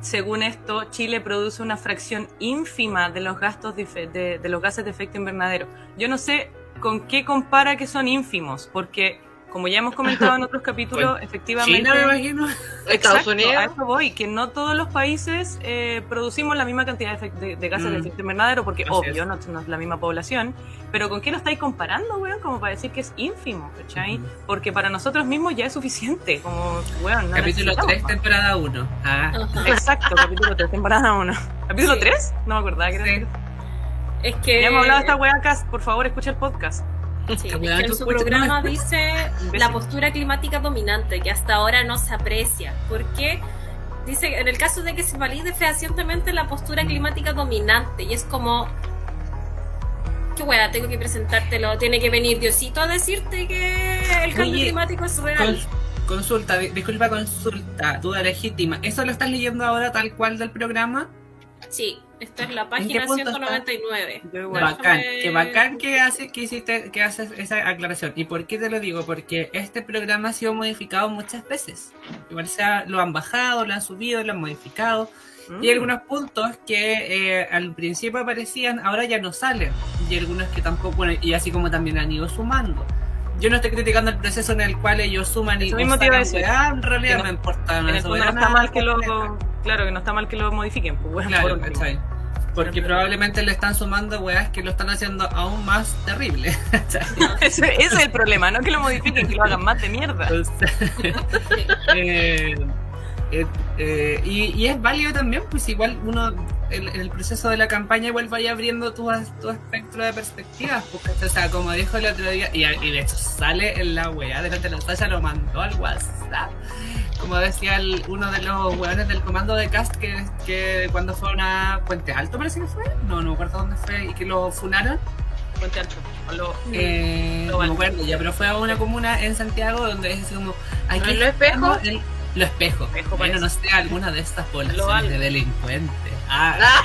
según esto, Chile produce una fracción ínfima de los gastos de los gases de efecto invernadero. Yo no sé con qué compara que son ínfimos, porque como ya hemos comentado en otros capítulos, efectivamente. China, me imagino. Estados Unidos. A eso voy, que no todos los países eh, producimos la misma cantidad de, de- de gases de Mm. efecto invernadero, porque Así obvio, no, no es la misma población, pero ¿con qué lo estáis comparando, weón? Como para decir que es ínfimo, ¿cachai? Ujú. Porque para nosotros mismos ya es suficiente, como, weón, no Capítulo necesitamos 3, más. temporada 1. Ah. Exacto, capítulo 3, temporada 1. ¿Capítulo Sí. 3? No me acordaba que era. Sí. Es que. Ya hemos hablado de esta weá acá, por favor, escucha el podcast. Sí, que en su programa. dice la postura climática dominante, que hasta ahora no se aprecia. ¿Por qué? Dice, en el caso de que se valide fehacientemente la postura climática dominante, y es como, qué wea, tengo que presentártelo, tiene que venir Diosito a decirte que el cambio Oye, climático es real. Cons- consulta, di- disculpa, consulta, duda legítima. ¿Eso lo estás leyendo ahora tal cual del programa? Sí, esta es la página punto está? 199. Yo. Bacán, Déjame- que bacán que hace, que hiciste, que haces esa aclaración. ¿Y por qué te lo digo? Porque este programa ha sido modificado muchas veces. Igual sea, lo han bajado, lo han subido, lo han modificado. Mm. Y hay algunos puntos que eh, al principio aparecían, ahora ya no salen. Y algunos que tampoco, bueno, y así como también han ido sumando. Yo no estoy criticando el proceso en el cual ellos suman y Eso mismo te iba a sacan decir. weá, en realidad no- no, importa. En el eso, fondo no está mal que lo, claro, que no está mal que lo modifiquen, pues Claro, por. ¿cachai? Porque probablemente le están sumando weas que lo están haciendo aún más terrible. Ese, ese es el problema, no que lo modifiquen, que lo hagan más de mierda. Entonces, eh, eh, eh, y, y es válido también, pues igual uno en el, proceso de la campaña igual vaya abriendo tu, tu espectro de perspectivas, ¿cachai? o sea, como dijo el otro día, y, y de hecho sale en la wea de la Telesaya, lo mandó al WhatsApp. Como decía el- uno de los weones del comando de cast que, que cuando fue a una Puente Alto parece que fue, no, no me acuerdo dónde fue, y que lo funaron, Puente Alto. Lo- eh, Lo no me acuerdo ya, pero fue a una comuna en Santiago donde es así como. Aquí ¿No es Lo Espejo? en- Lo espejo. Espejo, bueno, no sé, alguna de estas poblaciones de delincuentes. Ah,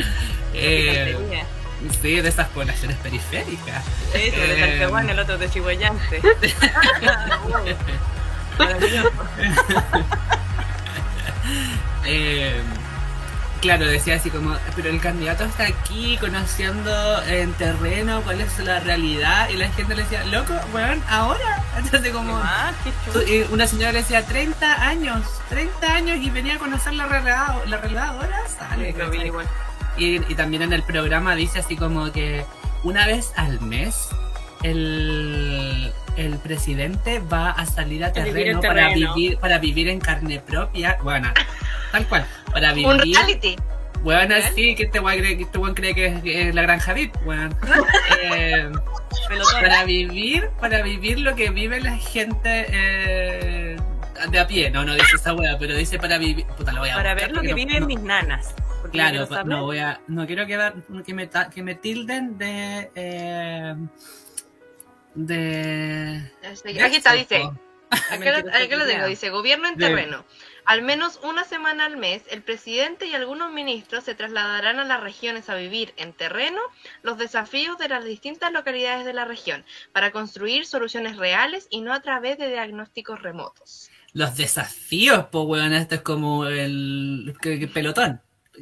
Ah, eh, sí, de estas poblaciones periféricas. De Eh, Talcahuano, el otro de Chihuayante. Eh, claro, decía así como, pero el candidato está aquí conociendo en terreno cuál es la realidad y la gente le decía, loco, weón, ahora. Entonces como... Ah, qué una señora le decía 30 años, 30 años y venía a conocer la realidad, la realidad ahora sale. Igual. Y, y también en el programa dice así como que una vez al mes el, el presidente va a salir a terreno, en para terreno. vivir para vivir en carne propia, bueno, tal cual, para un vivir, reality. bueno, así que este weón cree que, este weón cree que es, que es la granja VIP, weón. Eh, para vivir, para vivir lo que vive la gente eh, de a pie. No, no dice esa wea, pero dice para vivir. Puta, lo voy a Para buscar ver lo que no- viven no- mis nanas. Claro, no voy a, no quiero quedar, que me, ta- que me tilden de, eh, de. Así- Aquí está, dice. Acá lo, acá lo tengo, dice, gobierno en De- terreno. Al menos una semana al mes, el presidente y algunos ministros se trasladarán a las regiones a vivir en terreno los desafíos de las distintas localidades de la región para construir soluciones reales y no a través de diagnósticos remotos. Los desafíos, pues, weón, esto es como el pelotón.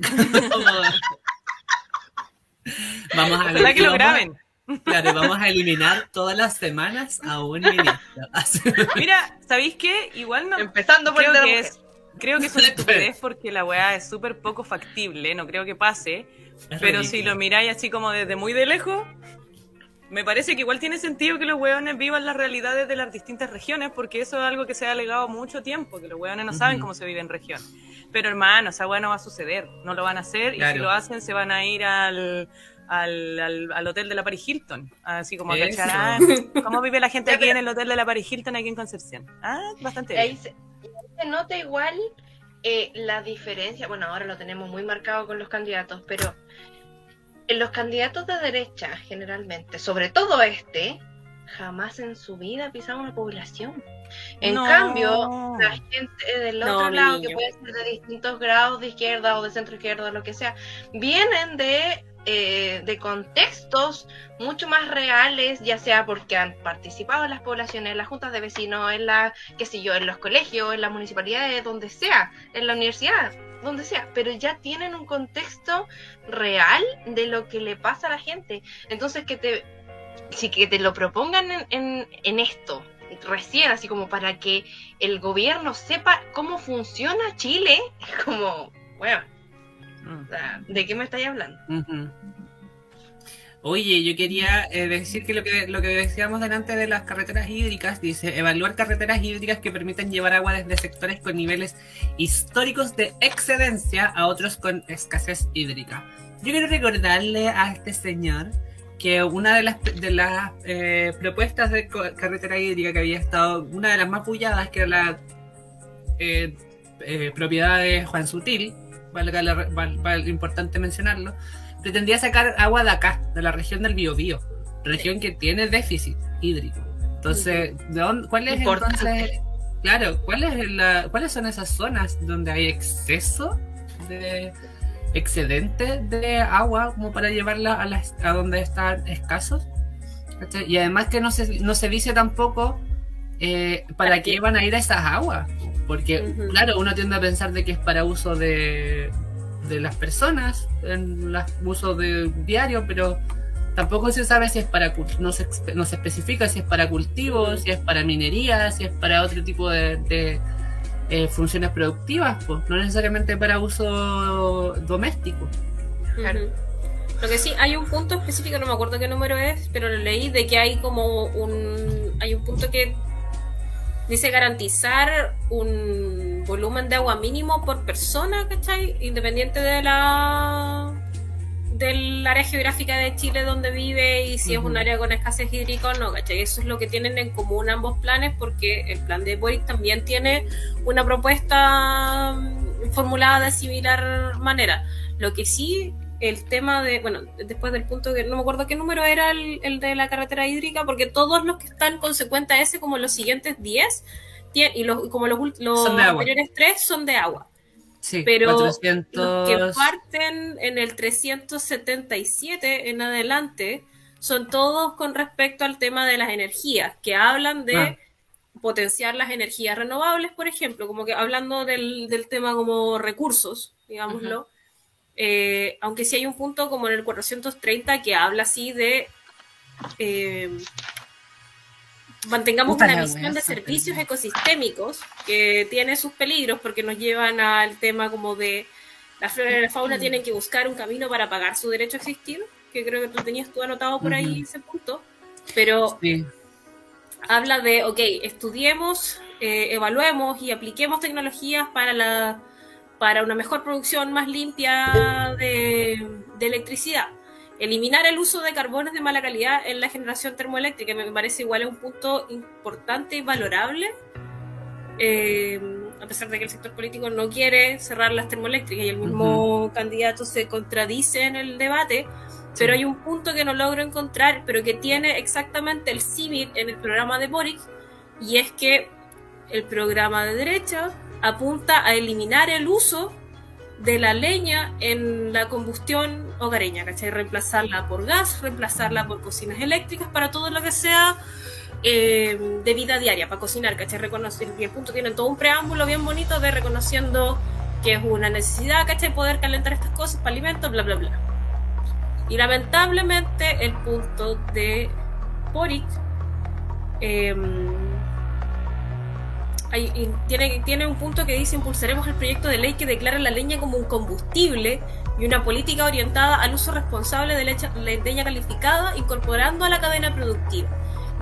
Vamos a Ojalá que lo vamos a- graben. Claro, vamos a eliminar todas las semanas a un ministro. Mira, ¿sabéis qué? Igual no. Empezando por Creo el de la que mujer. es. Creo que es una estupidez porque la weá es súper poco factible, no creo que pase. Pero si lo miráis así como desde muy de lejos, me parece que igual tiene sentido que los weones vivan las realidades de las distintas regiones, porque eso es algo que se ha alegado mucho tiempo, que los weones no saben cómo se vive en región. Pero hermano, esa weá no va a suceder, no lo van a hacer, y si Claro. lo hacen se van a ir al, al, al, al hotel de la Paris Hilton, así como a cachar, ah, cómo vive la gente aquí en el hotel de la Paris Hilton aquí en Concepción. Ah, bastante bien. Se, nota igual eh, la diferencia, bueno, ahora lo tenemos muy marcado con los candidatos, pero en los candidatos de derecha, generalmente, sobre todo este, jamás en su vida ha pisado una población. En No. cambio, la gente del otro lado, que puede ser de distintos grados de izquierda o de centro izquierda, lo que sea, vienen de, eh, de contextos mucho más reales, ya sea porque han participado en las poblaciones, en las juntas de vecinos, en la, qué sé yo, en los colegios, en las municipalidades, donde sea, en la universidad, donde sea, pero ya tienen un contexto real de lo que le pasa a la gente. Entonces que te, si que te lo propongan en, en, en esto, recién, así como para que el gobierno sepa cómo funciona Chile, como, bueno, o sea, ¿de qué me estáis hablando? Oye, yo quería eh, decir que lo, que lo que decíamos delante de las carreteras hídricas, dice, evaluar carreteras hídricas que permitan llevar agua desde sectores con niveles históricos de excedencia a otros con escasez hídrica. Yo quiero recordarle a este señor que una de las, de las eh, propuestas de carretera hídrica que había estado, una de las más bulladas, que era la eh, propiedad de Juan Sutil, valga la- val- val- importante mencionarlo, pretendía sacar agua de acá, de la región del Biobío, región que tiene déficit hídrico. Entonces, ¿de dónde, ¿cuál es Importante. entonces? Claro, ¿cuál es la- ¿cuáles son esas zonas donde hay exceso de excedente de agua como para llevarla a, las, a donde están escasos? Y además que no se, no se dice tampoco eh, para qué van a ir a esas aguas. Porque, claro, uno tiende a pensar de que es para uso de, de las personas, en las, uso de diario, pero tampoco se sabe si es para, cul- no se, no se especifica si es para cultivos, si es para minería, si es para otro tipo de, de, eh, funciones productivas, pues, no necesariamente para uso doméstico. Claro. Lo que sí, hay un punto específico, no me acuerdo qué número es, pero lo leí de que hay como un. Hay un punto que dice garantizar un volumen de agua mínimo por persona, ¿cachai? Independiente de la del área geográfica de Chile donde vive y si es un área con escasez hídrica o no, ¿cachai? Eso es lo que tienen en común ambos planes porque el plan de Boric también tiene una propuesta mm, formulada de similar manera. Lo que sí, el tema de, bueno, después del punto que no me acuerdo qué número era el, el de la carretera hídrica, porque todos los que están consecuentes a ese, como los siguientes 10, tien- y los, como los, los anteriores 3 son de agua. Sí, Pero 400... Los que parten en el 377 en adelante son todos con respecto al tema de las energías, que hablan de Ah. potenciar las energías renovables, por ejemplo, como que hablando del, del tema como recursos, digámoslo. Eh, aunque sí hay un punto como en el 430 que habla así de eh, mantengamos una visión de servicios ecosistémicos que tiene sus peligros porque nos llevan al tema como de la flora y la fauna tienen que buscar un camino para pagar su derecho a existir, que creo que tú tenías tú anotado por ahí Ujú. ese punto, pero Sí. habla de, ok, estudiemos, eh, evaluemos y apliquemos tecnologías para la para una mejor producción más limpia de, de electricidad. Eliminar el uso de carbones de mala calidad en la generación termoeléctrica me parece igual es un punto importante y valorable, eh, a pesar de que el sector político no quiere cerrar las termoeléctricas y el mismo candidato se contradice en el debate, pero hay un punto que no logro encontrar, pero que tiene exactamente el símil en el programa de Boric, y es que el programa de derecha apunta a eliminar el uso de la leña en la combustión hogareña, ¿cachai? Reemplazarla por gas, reemplazarla por cocinas eléctricas para todo lo que sea eh, de vida diaria, para cocinar, ¿cachai? Reconocer, y el punto tiene todo un preámbulo bien bonito de reconociendo que es una necesidad, ¿cachai? Poder calentar estas cosas para alimentos, bla, bla, bla. Y lamentablemente el punto de Boric eh, tiene, tiene un punto que dice impulsaremos el proyecto de ley que declara la leña como un combustible y una política orientada al uso responsable de de leña calificada incorporando a la cadena productiva.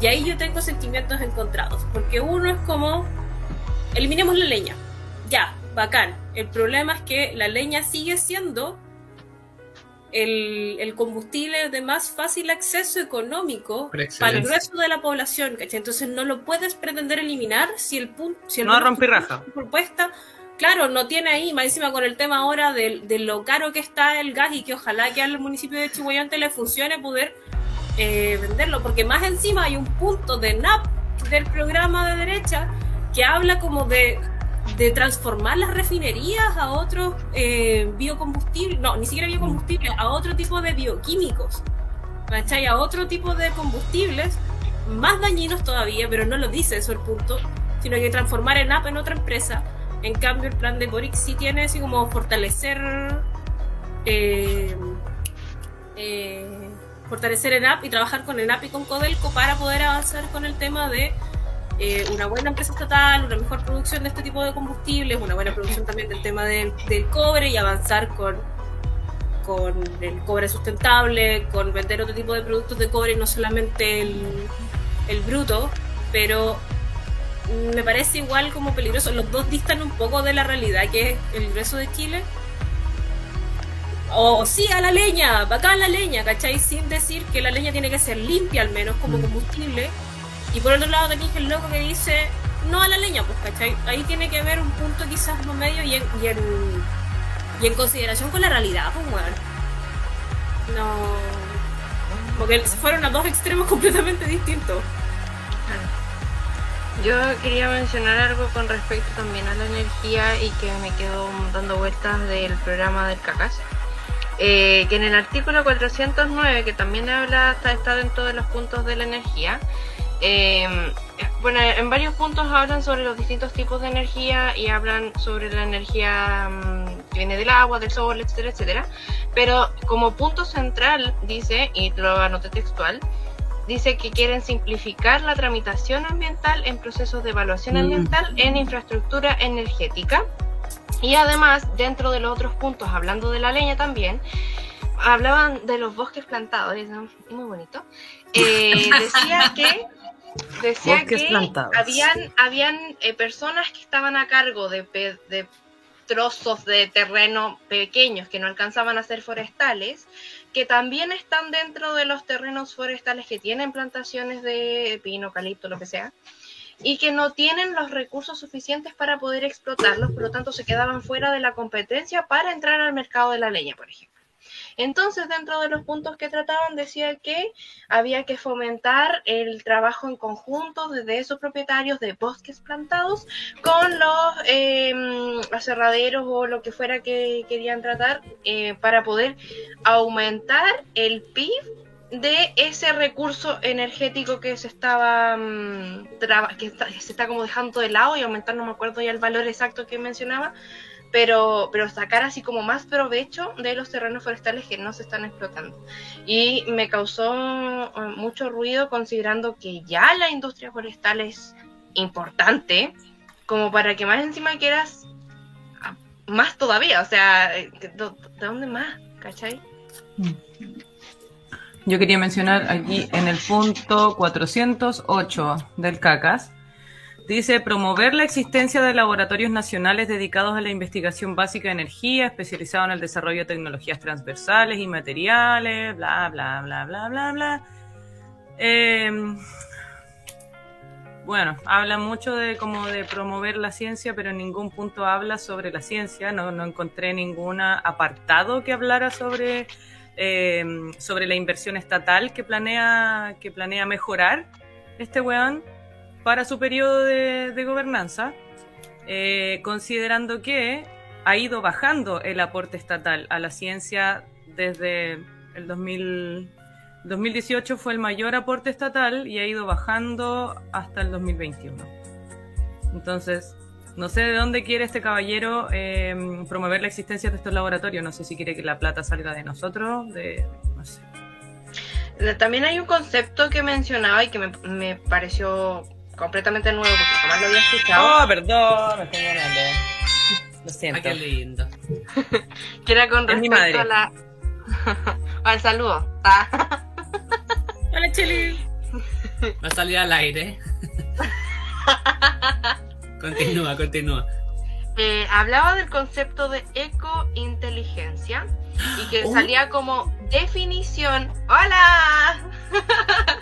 Y ahí yo tengo sentimientos encontrados, porque uno es como, eliminemos la leña, ya, bacán. El problema es que la leña sigue siendo el, el combustible de más fácil acceso económico para el grueso de la población, ¿cachai? Entonces no lo puedes pretender eliminar si el punto, si el No propuesta, claro, no tiene ahí, más encima con el tema ahora de, de lo caro que está el gas y que ojalá que al municipio de Chihuayante le funcione poder eh, venderlo, porque más encima hay un punto de NAP del programa de derecha que habla como de, de transformar las refinerías a otros eh, biocombustibles, no, ni siquiera biocombustibles, a otro tipo de bioquímicos, ¿cachai? A otro tipo de combustibles más dañinos todavía, pero no lo dice eso el punto, sino que transformar en app en otra empresa. En cambio, el plan de Boric sí tiene así como fortalecer eh, eh, fortalecer y trabajar con ENAP y con Codelco para poder avanzar con el tema de eh, una buena empresa estatal, una mejor producción de este tipo de combustibles, una buena producción también del tema del, del cobre y avanzar con, con el cobre sustentable, con vender otro tipo de productos de cobre y no solamente el, el bruto, pero me parece igual como peligroso. Los dos distan un poco de la realidad que es el ingreso de Chile o sí a la leña, bacán la leña, ¿cachai? Sin decir que la leña tiene que ser limpia al menos como combustible. Y por otro lado tenéis el loco que dice no a la leña, pues, ¿cachai? Ahí tiene que haber un punto quizás más medio y en, y en, y en consideración con la realidad, pues, bueno. No. Porque fueron a dos extremos completamente distintos. Yo quería mencionar algo con respecto también a la energía y que me quedo dando vueltas del programa del CACAS. Eh, que en el artículo 409, que también habla, está, está dentro de los puntos de la energía, eh, bueno, en varios puntos hablan sobre los distintos tipos de energía y hablan sobre la energía mm, que viene del agua, del sol, etcétera, etcétera. Pero como punto central dice, y lo anoté textual, dice que quieren simplificar la tramitación ambiental en procesos de evaluación ambiental en infraestructura energética y además, dentro de los otros puntos, hablando de la leña también, hablaban de los bosques plantados, es muy bonito. Eh, decía que decía que habían, habían eh, personas que estaban a cargo de, de trozos de terreno pequeños que no alcanzaban a ser forestales, que también están dentro de los terrenos forestales que tienen plantaciones de pino, calipto, lo que sea, y que no tienen los recursos suficientes para poder explotarlos, por lo tanto se quedaban fuera de la competencia para entrar al mercado de la leña, por ejemplo. Entonces, dentro de los puntos que trataban, decía que había que fomentar el trabajo en conjunto desde esos propietarios de bosques plantados con los eh, aserraderos o lo que fuera que querían tratar eh, para poder aumentar el PIB de ese recurso energético que se estaba mm, que, se está como dejando de lado y aumentar, no me acuerdo ya el valor exacto que mencionaba, pero, pero sacar así como más provecho de los terrenos forestales que no se están explotando. Y me causó eh, mucho ruido considerando que ya la industria forestal es importante, como para que más encima quieras ah, más todavía, o sea, ¿de, de dónde más? ¿Cachai? Yo quería mencionar aquí en el punto 408 del CACAS, dice promover la existencia de laboratorios nacionales dedicados a la investigación básica de energía, especializados en el desarrollo de tecnologías transversales y materiales, bla, bla, bla, bla, bla, bla. Em, bueno, habla mucho de como de promover la ciencia, pero en ningún punto habla sobre la ciencia. No, no encontré ningún apartado que hablara sobre eh, sobre la inversión estatal que planea, que planea mejorar este weón para su periodo de, gobernanza, eh, considerando que ha ido bajando el aporte estatal a la ciencia desde el 2018 fue el mayor aporte estatal y ha ido bajando hasta el 2021. Entonces, no sé de dónde quiere este caballero em, promover la existencia de estos laboratorios. No sé si quiere que la plata salga de nosotros, de no sé. También hay un concepto que mencionaba y que me, pareció completamente nuevo porque jamás lo había escuchado. Oh, perdón, me estoy llorando. Lo siento. Ah, qué lindo. que era con respecto a la. al saludo. Hola, Cheli. Va a salir al aire. Continúa, continúa. Eh, hablaba del concepto de ecointeligencia y que oh. salía como definición. ¡Hola!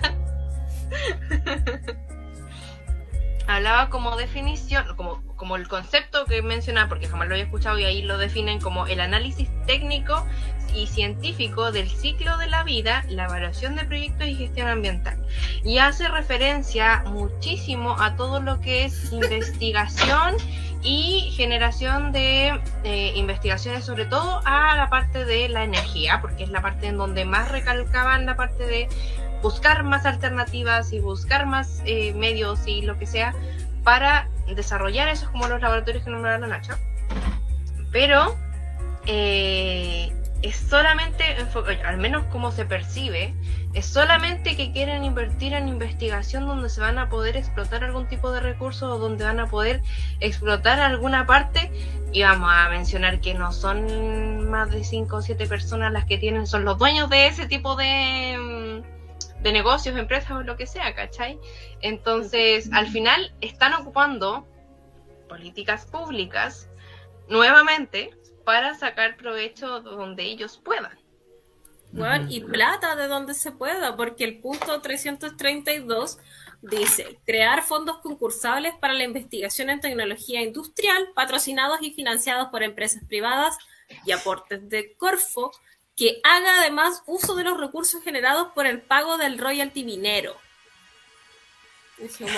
hablaba como definición, como, como el concepto que menciona, porque jamás lo había escuchado y ahí lo definen como el análisis técnico y científico del ciclo de la vida, la evaluación de proyectos y gestión ambiental. Y hace referencia muchísimo a todo lo que es investigación y generación de eh, investigaciones, sobre todo a la parte de la energía, porque es la parte en donde más recalcaban la parte de buscar más alternativas y buscar más eh, medios y lo que sea para desarrollar esos como los laboratorios que nombraron Nacho. Pero eh, es solamente, al menos como se percibe, es solamente que quieren invertir en investigación donde se van a poder explotar algún tipo de recursos o donde van a poder explotar alguna parte. Y vamos a mencionar que no son más de 5 o 7 personas las que tienen, son los dueños de ese tipo de, mm, de negocios, empresas o lo que sea, ¿cachai? Entonces, al final están ocupando políticas públicas nuevamente para sacar provecho donde ellos puedan. Bueno, y plata de donde se pueda, porque el punto 332 dice, crear fondos concursables para la investigación en tecnología industrial, patrocinados y financiados por empresas privadas y aportes de Corfo, que haga además uso de los recursos generados por el pago del royalty minero.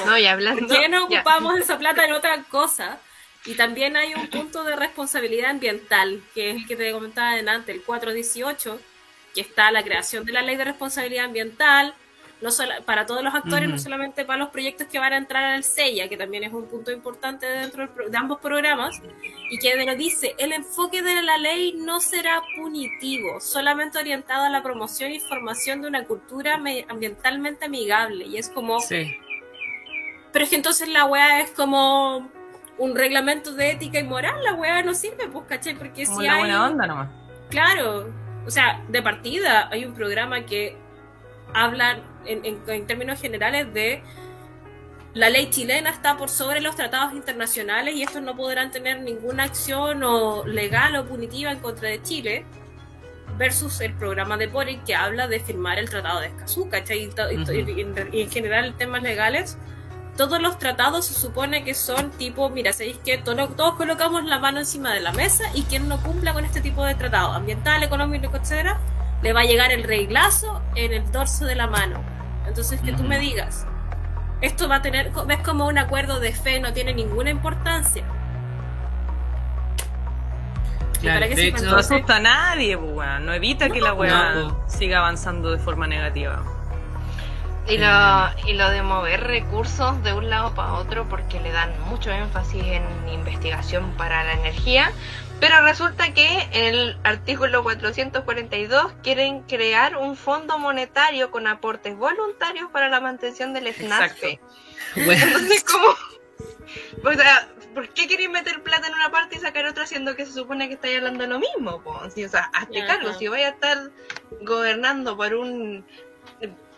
no, y hablando, ¿Por qué no ocupamos esa plata en otra cosa? Y también hay un punto de responsabilidad ambiental, que es el que te comentaba adelante, el 418, que está la creación de la ley de responsabilidad ambiental, no solo, para todos los actores, no solamente para los proyectos que van a entrar al SEIA, que también es un punto importante dentro de ambos programas, y que lo dice, el enfoque de la ley no será punitivo, solamente orientado a la promoción y formación de una cultura ambientalmente amigable. Y es como... Sí. Pero es que entonces la wea es como un reglamento de ética y moral, la weá no sirve, pues, ¿cachai? Porque Como si hay... buena onda nomás. Claro, o sea, de partida hay un programa que habla en, en, en, términos generales de la ley chilena está por sobre los tratados internacionales y estos no podrán tener ninguna acción o legal o punitiva en contra de Chile versus el programa de Boric que habla de firmar el tratado de Escazú, ¿cachai? Y, uh -huh. y, en, y en general temas legales todos los tratados se supone que son tipo, mira, sabéis que todos, todos, colocamos la mano encima de la mesa y quien no cumpla con este tipo de tratado ambiental, económico, etcétera, le va a llegar el reglazo en el dorso de la mano. Entonces, que tú me digas, esto va a tener, ves como un acuerdo de fe, no tiene ninguna importancia. Claro, para que de hecho, no asusta a nadie, pues, no evita no, que la weá no. siga avanzando de forma negativa. Y lo, y lo de mover recursos de un lado para otro porque le dan mucho énfasis en investigación para la energía, pero resulta que en el artículo 442 quieren crear un fondo monetario con aportes voluntarios para la mantención del. Bueno. Entonces, ¿cómo? O sea, ¿por qué queréis meter plata en una parte y sacar otra siendo que se supone que estáis hablando de lo mismo? Sí, o sea, hazte cargo, si vais a estar gobernando por un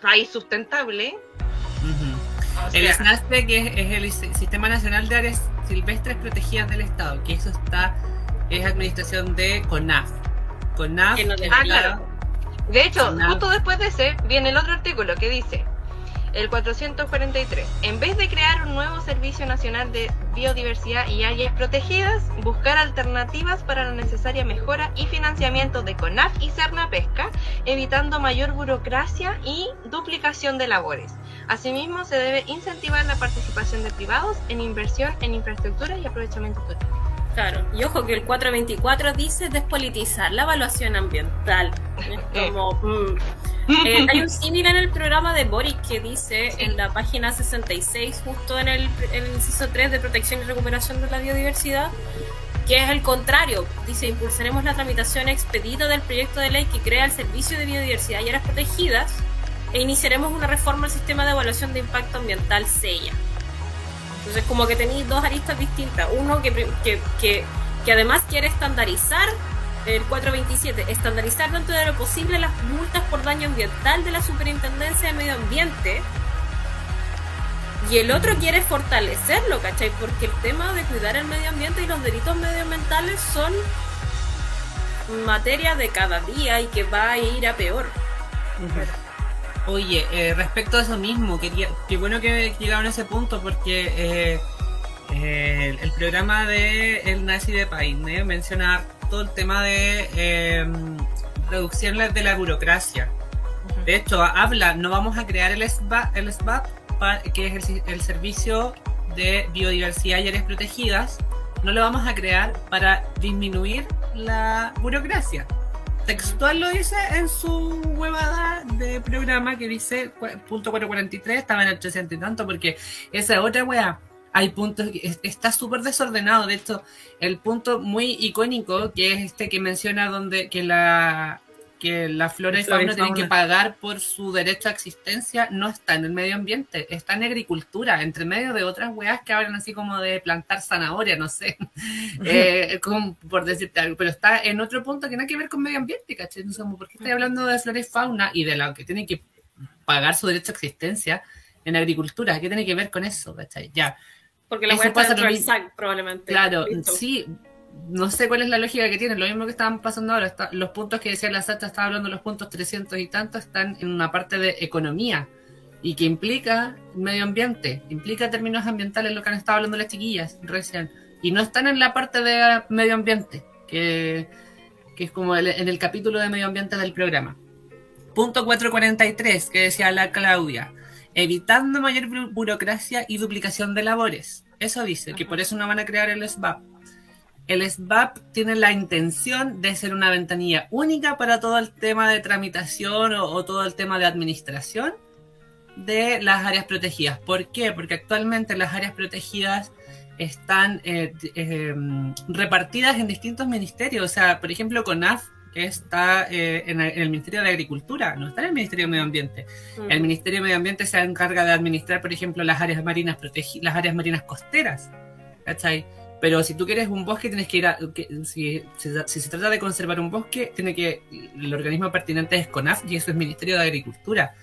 país sustentable. Uh -huh. el SNASPE, que es, es, el Sistema Nacional de Áreas Silvestres Protegidas del Estado, que eso está, es administración de CONAF. CONAF. No ah, claro. De hecho, CONAF. justo después de ese viene el otro artículo que dice, el 443, en vez de crear un nuevo Servicio Nacional de Biodiversidad y Áreas Protegidas, buscar alternativas para la necesaria mejora y financiamiento de CONAF y Cerna Pesca, evitando mayor burocracia y duplicación de labores. Asimismo, se debe incentivar la participación de privados en inversión en infraestructura y aprovechamiento turístico. Claro, y ojo que el 424 dice despolitizar la evaluación ambiental. Es como. Mm. Eh, hay un símil en el programa de Boric que dice sí. en la página 66, justo en el, en el inciso 3 de protección y recuperación de la biodiversidad, que es el contrario. Dice: impulsaremos la tramitación expedita del proyecto de ley que crea el Servicio de Biodiversidad y Áreas Protegidas e iniciaremos una reforma al sistema de evaluación de impacto ambiental SEIA. Entonces, como que tenéis dos aristas distintas. Uno que, que, que, además quiere estandarizar el 427, estandarizar dentro de lo posible las multas por daño ambiental de la Superintendencia de Medio Ambiente. Y el otro quiere fortalecerlo, ¿cachai? Porque el tema de cuidar el medio ambiente y los delitos medioambientales son materia de cada día y que va a ir a peor. Uh. Oye, eh, respecto a eso mismo, quería, qué bueno que llegaron a ese punto porque eh, eh, el programa de El Nazi de Paine menciona todo el tema de eh, reducción de la burocracia. De hecho, habla, no vamos a crear el SBAP, el SBAP que es el, el Servicio de Biodiversidad y Áreas Protegidas, no lo vamos a crear para disminuir la burocracia. Textual lo dice en su huevada de programa que dice punto 443, estaba en el 300 y tanto, porque esa otra wea, hay puntos, está súper desordenado. De hecho, el punto muy icónico, que es este que menciona donde que la que la flora y fauna tienen que pagar por su derecho a existencia, no está en el medio ambiente, está en agricultura, entre medio de otras weas que hablan así como de plantar zanahoria, no sé, eh, como por decirte algo, pero está en otro punto que nada que ver con medio ambiente, ¿cachai? No sé, ¿por qué estoy hablando de flora y fauna y de lo que tienen que pagar su derecho a existencia en agricultura? ¿Qué tiene que ver con eso, cachai? Ya, Porque la weá está. SAC, probablemente. Claro, Listo. sí. No sé cuál es la lógica que tienen. Lo mismo que estaban pasando ahora. está- los puntos que decía la Sacha, estaba hablando de los puntos 300 y tanto, están en una parte de economía y que implica medio ambiente, implica términos ambientales, lo que han estado hablando las chiquillas recién. Y no están en la parte de medio ambiente, que, que es como el- en el capítulo de medio ambiente del programa. Punto 443, que decía la Claudia, evitando mayor bu- burocracia y duplicación de labores. Eso dice, que por eso no van a crear el SBAP. El SBAP tiene la intención de ser una ventanilla única para todo el tema de tramitación o, o todo el tema de administración de las áreas protegidas. ¿Por qué? Porque actualmente las áreas protegidas están eh, eh, repartidas en distintos ministerios. O sea, por ejemplo, CONAF, que está eh, en, el- Ministerio de Agricultura, no está en el Ministerio de Medio Ambiente. Mm. El Ministerio de Medio Ambiente se encarga de administrar, por ejemplo, las áreas marinas las áreas marinas costeras. ¿Cachai? Pero si tú quieres un bosque, tienes que ir a. que- si, si- si se trata de conservar un bosque, tiene que. El organismo pertinente es CONAF y eso es Ministerio de Agricultura.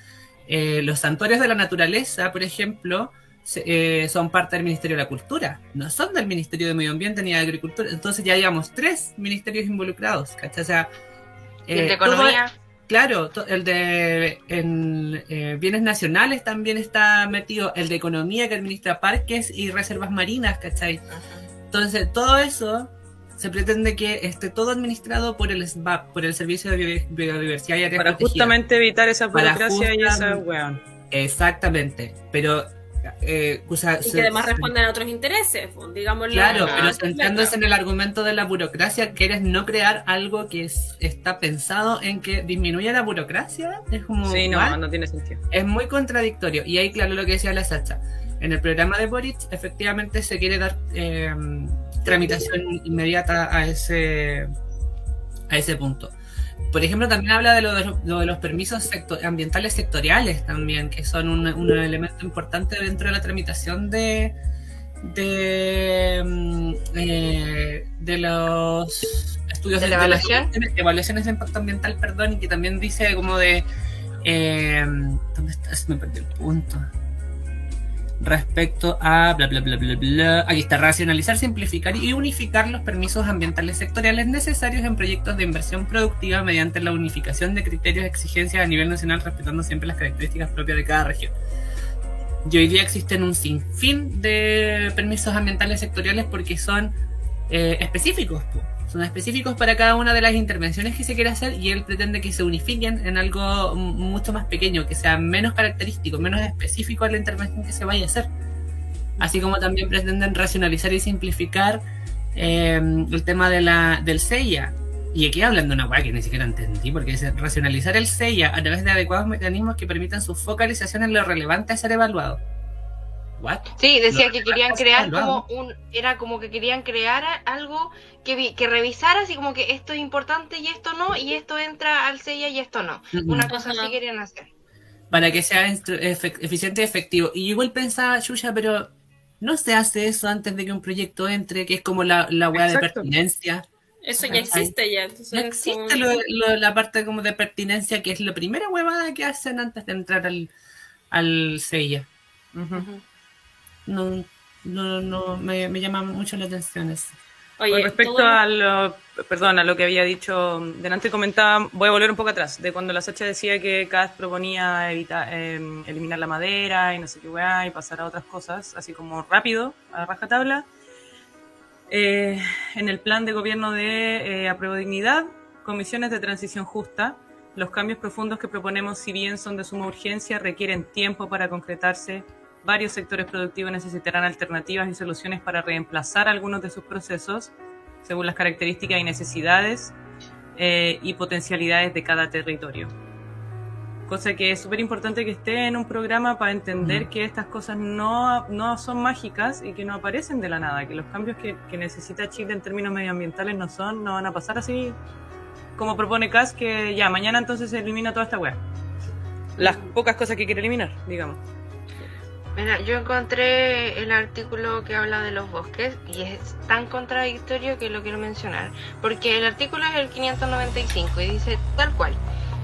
Eh, los santuarios de la naturaleza, por ejemplo, se- eh, son parte del Ministerio de la Cultura. No son del Ministerio de Medio Ambiente ni de Agricultura. Entonces ya llevamos tres ministerios involucrados. ¿Cachai? O sea. Y el de eh, todo- economía. Claro, to- el de en, eh, bienes nacionales también está metido, el de economía que administra parques y reservas marinas, ¿cachai? Entonces, todo eso se pretende que esté todo administrado por el SBAP, por el Servicio de Bio- Biodiversidad y Áreas Para Protegidas. justamente evitar esa Para burocracia y esa justamente- weón. Exactamente, pero... Eh, o sea, Y se- que además responden a otros intereses, pues, digámoslo. Claro, pero centrándose en el argumento de la burocracia, quieres no crear algo que es- está pensado en que disminuya la burocracia, es como... Sí, no, no tiene sentido. es muy contradictorio. Y ahí, claro, lo que decía la Sacha. En el programa de Boric, efectivamente se quiere dar eh, tramitación inmediata a ese, a ese punto. Por ejemplo, también habla de lo de, lo de los permisos ambientales sectoriales también, que son un, un elemento importante dentro de la tramitación de, de, mm, eh, de los estudios ¿De la evaluaciones de impacto ambiental, perdón, y que también dice como de eh, ¿Dónde está? Se me perdió el punto. Respecto a bla bla bla bla bla. Aquí está, racionalizar, simplificar y unificar los permisos ambientales sectoriales necesarios en proyectos de inversión productiva mediante la unificación de criterios y exigencias a nivel nacional, respetando siempre las características propias de cada región. Y hoy día existen un sinfín de permisos ambientales sectoriales porque son eh, específicos. Son específicos para cada una de las intervenciones que se quiere hacer y él pretende que se unifiquen en algo mucho más pequeño, que sea menos característico, menos específico a la intervención que se vaya a hacer. Así como también pretenden racionalizar y simplificar eh, el tema de la, del SEIA. Y aquí hablan de una weá que ni siquiera entendí, porque dice racionalizar el SEIA a través de adecuados mecanismos que permitan su focalización en lo relevante a ser evaluado. ¿What? Sí, decía que que querían pasa crear que como un, era como que querían crear algo que, vi- que revisara así como que esto es importante y esto no, y esto entra al SEIA y esto no. Una cosa así querían hacer. Para que sea eficiente y efectivo. Y igual pensaba, Yuya, pero no se hace eso antes de que un proyecto entre, que es como la, la weá de pertinencia. Eso ya existe ya. Entonces No existe como- lo- lo- la parte como de pertinencia, que es la primera huevada que hacen antes de entrar al, al. Ujú. No, no, no, me, me llama mucho la atención eso. Con respecto a lo, perdón, a lo que había dicho delante, comentaba, voy a volver un poco atrás, de cuando la Sacha decía que CAS proponía evitar, em, eliminar la madera y no sé qué weá y pasar a otras cosas, así como rápido, a rajatabla. Eh, en el plan de gobierno de eh, apruebo dignidad, comisiones de transición justa, los cambios profundos que proponemos, si bien son de suma urgencia, requieren tiempo para concretarse. Varios sectores productivos necesitarán alternativas y soluciones para reemplazar algunos de sus procesos, según las características y necesidades eh, y potencialidades de cada territorio. Cosa que es súper importante que esté en un programa para entender que estas cosas no, no, son mágicas y que no aparecen de la nada, que los cambios que, que necesita Chile en términos medioambientales no son, no van a pasar así como propone Cas, que ya, mañana entonces se elimina toda esta weá. Las pocas cosas que quiere eliminar, digamos. Mira, yo encontré el artículo que habla de los bosques y es tan contradictorio que lo quiero mencionar. Porque el artículo es el 595 y dice tal cual,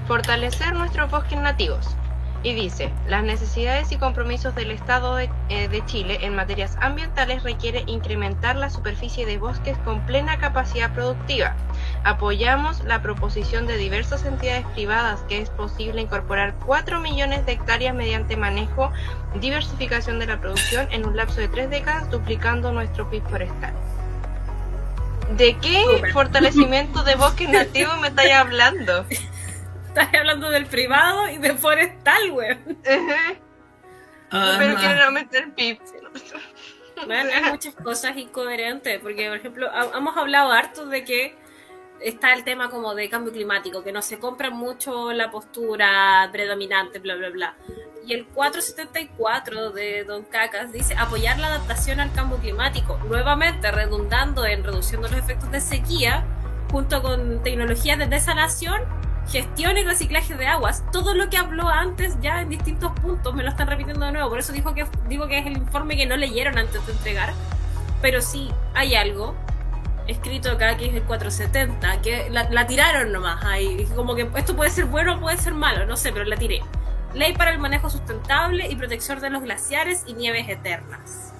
fortalecer nuestros bosques nativos. Y dice, las necesidades y compromisos del Estado de, eh, de, Chile en materias ambientales requiere incrementar la superficie de bosques con plena capacidad productiva, Apoyamos la proposición de diversas entidades privadas que es posible incorporar 4 millones de hectáreas mediante manejo, diversificación de la producción en un lapso de tres décadas, duplicando nuestro PIB forestal. ¿De qué fortalecimiento de bosque nativo me estáis hablando? Estás hablando del privado y del forestal, güey. Ah, Pero quiero aumentar el PIB. Bueno, hay muchas cosas incoherentes, porque por ejemplo, hemos hablado harto de que está el tema como de cambio climático, que no se compra mucho la postura predominante, bla, bla, bla. Y el 474 de Don Cacas dice apoyar la adaptación al cambio climático, nuevamente redundando en reduciendo los efectos de sequía, junto con tecnologías de desalación, gestión y reciclaje de aguas. Todo lo que habló antes ya en distintos puntos me lo están repitiendo de nuevo, por eso dijo que, digo que es el informe que no leyeron antes de entregar. Pero sí, hay algo escrito acá que es el 470, que la, tiraron nomás ahí. Como que esto puede ser bueno o puede ser malo, no sé, pero la tiré. Ley para el manejo sustentable y protección de los glaciares y nieves eternas.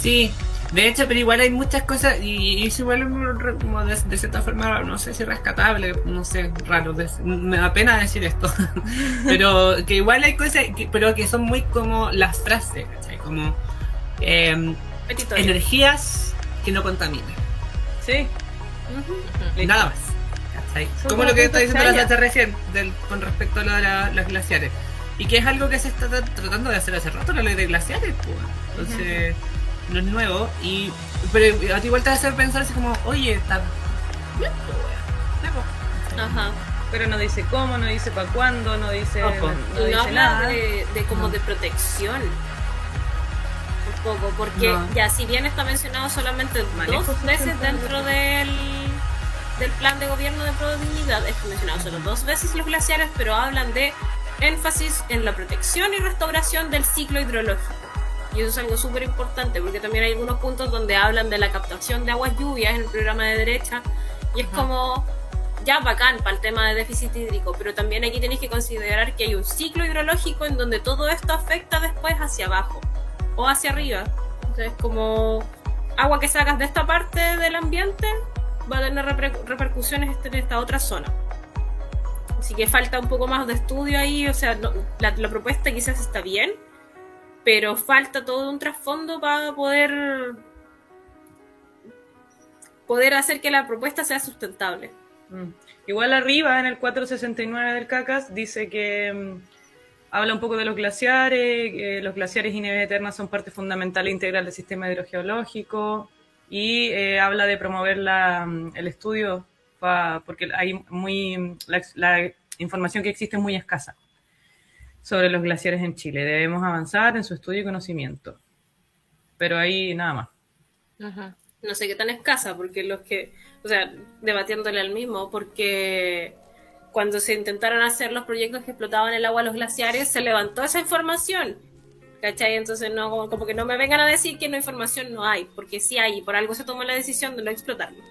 Sí, de hecho, pero igual hay muchas cosas y, es igual como de, cierta forma, no sé si rescatable, no sé, raro, me da pena decir esto, pero que igual hay cosas, pero que son muy como las frases, ¿cachai? Como em, energías que no contaminen. Sí. Nada más. Como lo que está diciendo la Sacha recién con respecto a lo de los glaciares. Y que es algo que se está tratando de hacer hace rato, la ley de glaciares, pues. Entonces, no es nuevo. Y, pero a ti igual te hace pensar así como, oye, está bien, Ajá. Pero no dice cómo, no dice para cuándo, no dice, no, dice nada. De, de como de protección poco, porque ya si bien está mencionado solamente dos veces dentro del, del plan de gobierno de Dignidad, está mencionado solo dos veces los glaciares, pero hablan de énfasis en la protección y restauración del ciclo hidrológico. Y eso es algo súper importante, porque también hay algunos puntos donde hablan de la captación de aguas lluvias en el programa de derecha, y es como ya bacán para el tema de déficit hídrico, pero también aquí tenéis que considerar que hay un ciclo hidrológico en donde todo esto afecta después hacia abajo o hacia arriba. Entonces, como agua que sacas de esta parte del ambiente va a tener repercusiones en esta otra zona. Así que falta un poco más de estudio ahí, o sea, la, propuesta quizás está bien, pero falta todo un trasfondo para poder poder hacer que la propuesta sea sustentable. Mm. Igual arriba en el 469 del CACAS dice que mm, Habla un poco de los glaciares, los glaciares y nieves eternas son parte fundamental e integral del sistema hidrogeológico y eh, habla de promover la, mm, el estudio porque hay muy la, información que existe es muy escasa sobre los glaciares en Chile. Debemos avanzar en su estudio y conocimiento. Pero ahí nada más. No sé qué tan escasa, porque los que, o sea, debatiéndole al mismo, porque cuando se intentaron hacer los proyectos que explotaban el agua a los glaciares, se levantó esa información. ¿Cachai? Entonces, no, como que no me vengan a decir que no información no hay, porque sí hay, y por algo se tomó la decisión de no explotarlo.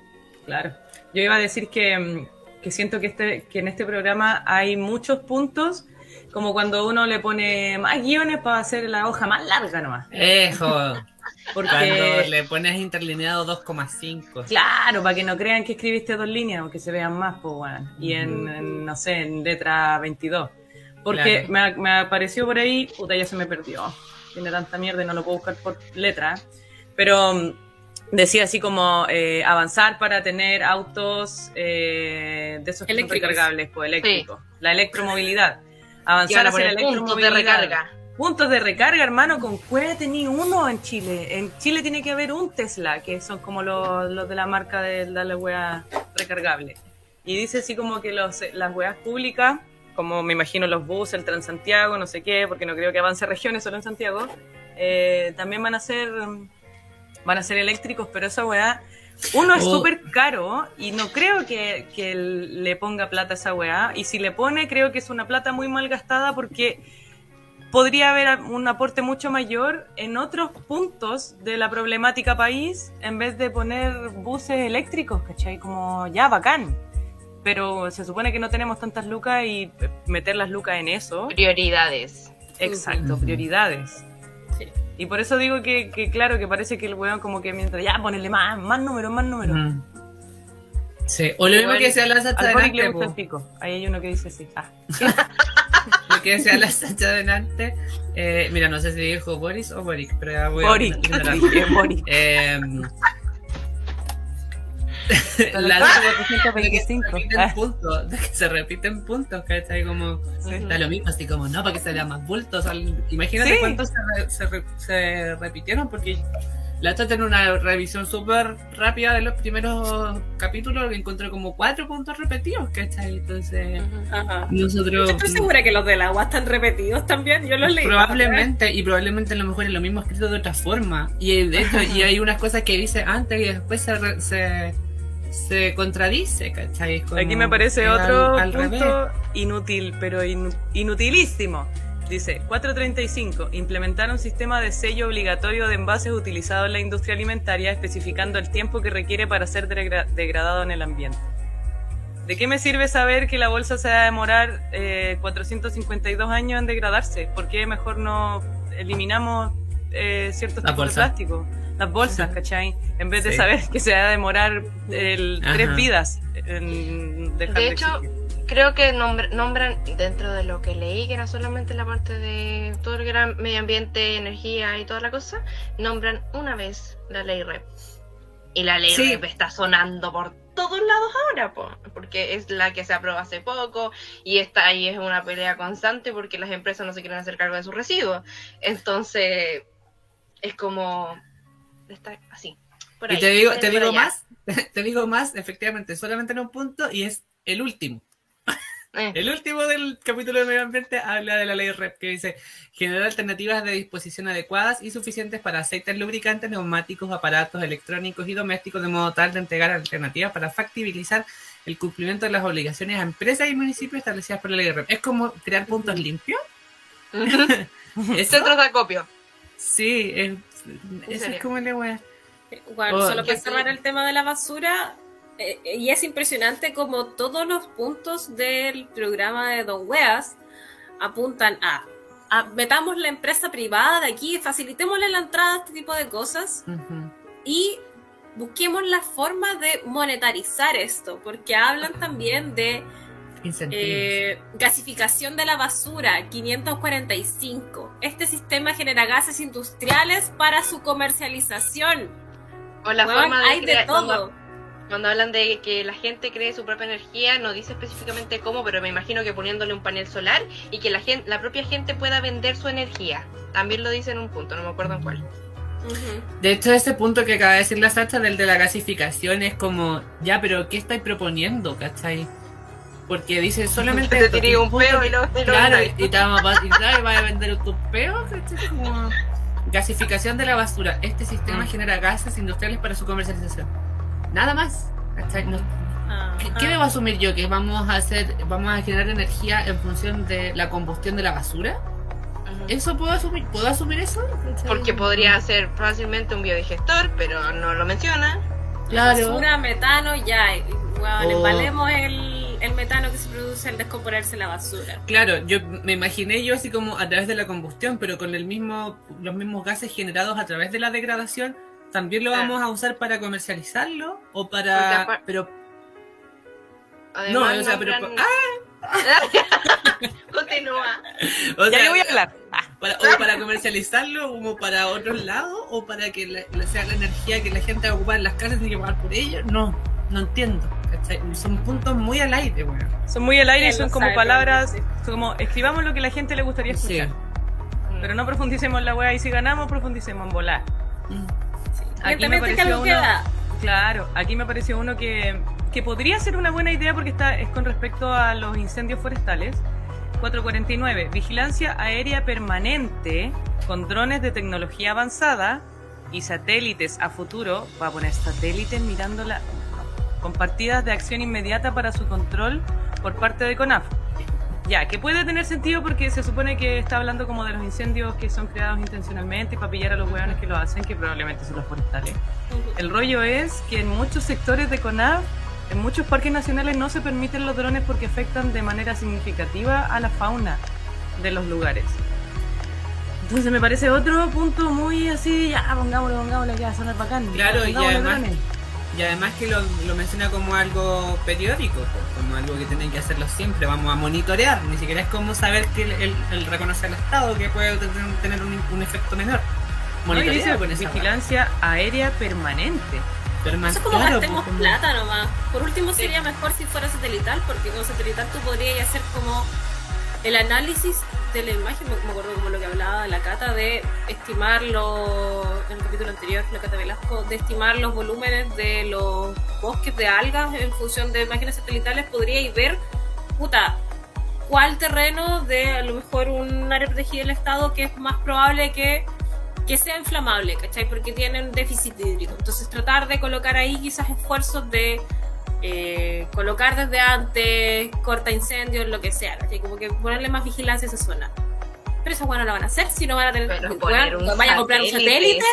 Claro. Yo iba a decir que, mm, que siento que, este, que en este programa hay muchos puntos, como cuando uno le pone más guiones para hacer la hoja más larga nomás. Eso. Porque, Cuando le pones interlineado 2,5. claro, para que no crean que escribiste dos líneas o que se vean más, pues, weón. Y en, en, no sé, en letra 22. Porque Claro. me, me apareció por ahí, puta, ya se me perdió. Tiene tanta mierda y no lo puedo buscar por letra. Pero mm, decía así como eh, avanzar para tener autos eh, de esos que son Eléctricos. recargables, pues eléctricos. La electromovilidad. Avanzar hacia poner puntos de recarga. Puntos de recarga, hermano, con cuál tenía uno en Chile. En Chile tiene que haber un Tesla, que son como los, los de la marca de, de la wea recargable. Y dice así como que los, las weas públicas, como me imagino los buses, el Transantiago, no sé qué, porque no creo que avance regiones solo en Santiago, eh, también van a ser van a ser eléctricos, pero esa weá, uno es Oh. súper caro y no creo que, le ponga plata a esa weá. Y si le pone, creo que es una plata muy mal gastada porque podría haber un aporte mucho mayor en otros puntos de la problemática país en vez de poner buses eléctricos, ¿cachai? Como ya, bacán. Pero se supone que no tenemos tantas lucas y meter las lucas en eso. Prioridades. Exacto, prioridades. Y por eso digo que, que, claro, que parece que el weón como que mientras ya ponerle más, más números, más números. Mm. Sí, o lo mismo que decía la Sacha Al Boric le delante, gusta el po. pico. Ahí hay uno que dice sí. Ah, lo que decía la Sacha delante. Eh, mira, no sé si dijo Boris o Boric, pero ya voy a Boric. Dije Boric. Eh, la el Sacha caso de de que se 425. repiten Ah, puntos, de que se repiten puntos, ¿cachai? Como, sí. da lo mismo, así como, no, para que se vea más bultos. imagínate Sí. cuántos se, se, re- se repitieron, porque la Sacha en una revisión súper rápida de los primeros capítulos encontró como cuatro puntos repetidos, ¿cachai? Entonces, Ajá. nosotros... Estoy segura que los del agua están repetidos también. Yo los leí. Probablemente, y probablemente a lo mejor es lo mismo escrito de otra forma. Y de hecho, y hay unas cosas que dice antes y después se, se, contradice, ¿cachai? Como- Aquí me aparece otro al revés. punto inútil, pero inu- inutilísimo. Dice, 435, implementar un sistema de sello obligatorio de envases utilizado en la industria alimentaria, especificando el tiempo que requiere para ser degra- degradado en el ambiente. ¿De qué me sirve saber que la bolsa se va a demorar eh, 452 años en degradarse? ¿Por qué mejor no eliminamos eh, ciertos tipos de plástico? Las bolsas, ¿cachai? En vez de Sí. saber que se va a demorar el- tres vidas en dejar De de hecho, existir. Creo que nombr- nombran, dentro de lo que leí, que era solamente la parte de todo que era medio ambiente, energía y toda la cosa, nombran una vez la ley REP. Y la ley Sí. REP está sonando por todos lados ahora, po, porque es la que se aprobó hace poco y está ahí es una pelea constante porque las empresas no se quieren hacer cargo de sus residuos. Entonces, es como... Está así. por Y te digo, te digo más, te digo más, efectivamente, solamente en un punto y es el último. Eh. El último del capítulo de medio ambiente habla de la ley REP que dice generar alternativas de disposición adecuadas y suficientes para aceites lubricantes, neumáticos, aparatos electrónicos y domésticos de modo tal de entregar alternativas para factibilizar el cumplimiento de las obligaciones a empresas y municipios establecidas por la ley REP. Es como crear puntos limpios. Centros de acopio. sí, es, eso es como la wea. Bueno, Oh, solo para cerrar sí. el tema de la basura, eh, y es impresionante como todos los puntos del programa de Don Weas apuntan a, a metamos la empresa privada de aquí, facilitémosle la entrada a este tipo de cosas y busquemos la forma de monetarizar esto, porque hablan también de. Eh, gasificación de la basura, 545. Este sistema genera gases industriales para su comercialización. O la Weón, forma de, hay de todo. Cuando, cuando hablan de que la gente cree su propia energía, no dice específicamente cómo, pero me imagino que poniéndole un panel solar y que la gente, la propia gente pueda vender su energía. También lo dice en un punto, no me acuerdo en cuál. De hecho, ese punto que acaba de decir la Sacha del de la gasificación es como, ya, pero ¿qué estáis proponiendo, cachai? Porque dice solamente. te tiré un peo y lo, y lo Claro, y, te vamos a, y claro, vas a vender tu peo, ¿cachai? Como gasificación de la basura. Este sistema Mm. genera gases industriales para su comercialización. Nada más. ¿cachai? No- ¿Qué, qué debo asumir yo? ¿Que vamos a hacer, vamos a generar energía en función de la combustión de la basura? ¿Eso puedo asumir? ¿Puedo asumir eso? Porque podría ser fácilmente un biodigestor, pero no lo menciona. Claro. Basura, metano, ya. Bueno, Oh. embalemos el, el metano que se produce al descomponerse la basura. Claro, yo me imaginé yo así como a través de la combustión, pero con el mismo, los mismos gases generados a través de la degradación, también lo Claro. vamos a usar para comercializarlo o para, pero Además, no, o sea, pero ah, Continúa. o Ya le voy a hablar. Para, o para comercializarlo como para otros lados o para que la- la- sea la energía que la gente va a ocupar en las casas y que pagar por ello, no, no entiendo. ¿cachai? Son puntos muy al aire, weón. son muy al aire y son como sabe, palabras, son como escribamos lo que la gente le gustaría Sí. escuchar. Pero no profundicemos en la weá y si ganamos, profundicemos en volar. Mm. Aquí me pareció uno, claro, aquí me pareció uno que, que podría ser una buena idea porque está, es con respecto a los incendios forestales. 449, vigilancia aérea permanente con drones de tecnología avanzada y satélites a futuro, va a poner satélites mirándola, con partidas de acción inmediata para su control por parte de CONAF. Ya, que puede tener sentido porque se supone que está hablando como de los incendios que son creados intencionalmente para pillar a los hueones que lo hacen, que probablemente son los forestales. El rollo es que en muchos sectores de CONAF, en muchos parques nacionales no se permiten los drones porque afectan de manera significativa a la fauna de los lugares. Entonces me parece otro punto muy así, ya, pongámoslo, pongámoslo, ya, sonar bacán. Claro, y además-. Y además que lo, lo menciona como algo periódico, como algo que tienen que hacerlo siempre, vamos a monitorear, ni siquiera es como saber que el, el, el reconocer al Estado que puede tener, un, un efecto menor. No, Monitorear dice con esa vigilancia aérea permanente. Pero más Eso es como claro, gastemos pues, plata nomás. Por último sería mejor si fuera satelital, porque con satelital tú podrías hacer como el análisis de la imagen, me me acuerdo como lo que hablaba la Cata, de estimar los, en el capítulo anterior, la Cata Velasco, de estimar los volúmenes de los bosques de algas en función de imágenes satelitales, podríais ver, puta, cuál terreno de a lo mejor un área protegida del Estado que es más probable que que sea inflamable, ¿cachai? Porque tienen déficit hídrico. Entonces tratar de colocar ahí quizás esfuerzos de eh, colocar desde antes, corta incendios, lo que sea, ¿cachai? Como que ponerle más vigilancia a esa zona. Pero esa bueno no van a hacer si no van a tener Pero poner un vayan a comprar un satélite.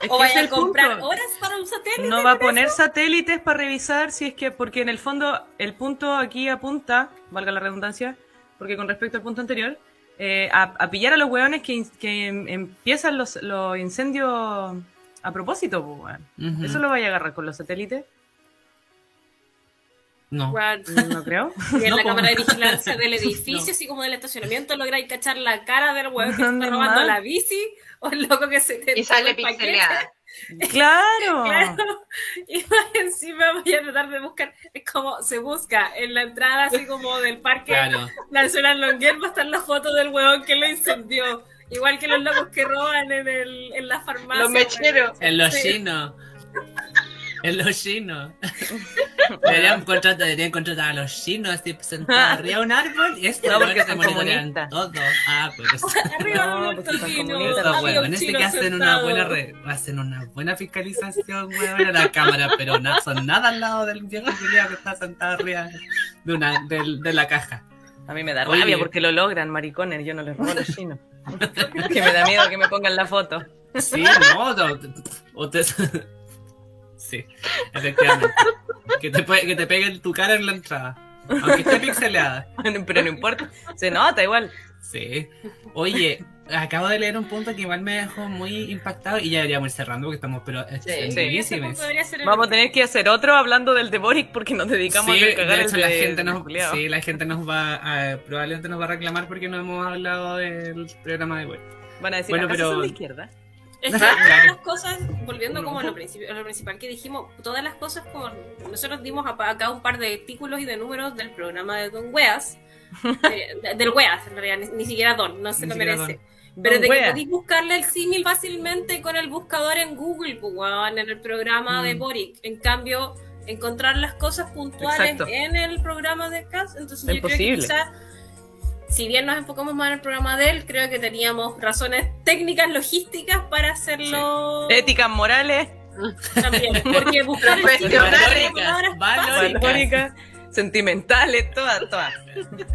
Es o vayan a comprar punto. horas para un satélite. No va a poner satélites para revisar si es que, porque en el fondo el punto aquí apunta, valga la redundancia, porque con respecto al punto anterior, eh, a, a pillar a los hueones que, que em- empiezan los, los incendios a propósito, pues. ¿Eso lo vaya a agarrar con los satélites? No. No creo. y en No, la cámara de vigilancia del edificio, No. así como del estacionamiento, lográis cachar la cara del hueón que se ¿Dónde está robando la bici o el loco que se te Y sale pixeleada. ¡Claro! Claro, y más encima voy a tratar de buscar, es como se busca en la entrada así como del parque Claro. Nacional Longuer va a estar la foto del huevón que lo incendió, igual que los locos que roban en, el, en la farmacia. Los mecheros. En los Sí. chinos. En los chinos. Deberían contratar, deberían contratar a los chinos así sentados arriba de un árbol y estos No, porque se monitorean comunistas. todo. Ah, pues Arriba No, porque son comunistas, hueones sí que chinos hacen una buena re- hacen una buena fiscalización, huevón, a la cámara, pero no son nada al lado del viejo culiao que está sentado arriba de una, de la caja. A mí me da Oye. rabia porque lo logran, maricones. Yo no les robo a los chinos. que me da miedo que me pongan la foto. Sí, no, no, o te- Sí, efectivamente. Que te, que te peguen tu cara en la entrada. Aunque esté pixeleada. Pero no importa. Se nota igual. Sí. Oye, acabo de leer un punto que igual me dejó muy impactado y ya deberíamos ir cerrando porque estamos pero ser el Vamos a tener que hacer otro hablando del de Boric porque nos dedicamos Sí, a cagar de el la de- gente nos, culiao. sí, la gente nos va a, probablemente nos va a reclamar porque no hemos hablado del programa de hoy. Van a decir, Bueno, ¿acaso pero- son de izquierda? Es que todas las cosas, volviendo como a lo, a lo principal que dijimos, todas las cosas como nosotros dimos acá un par de artículos y de números del programa de Don Weas, eh, de- del Weas en realidad, ni, ni siquiera Don, no se lo merece. Don Pero de que podéis buscarle el símil fácilmente con el buscador en Google, pues, en el programa de Mm. Boric. En cambio, encontrar las cosas puntuales Exacto. en el programa de Cas, entonces yo Imposible. creo que quizás si bien nos enfocamos más en el programa de él, creo que teníamos razones técnicas, logísticas para hacerlo Éticas, morales, también. Porque buscar el. Valóricas. valóricas. Sentimentales, todas, todas.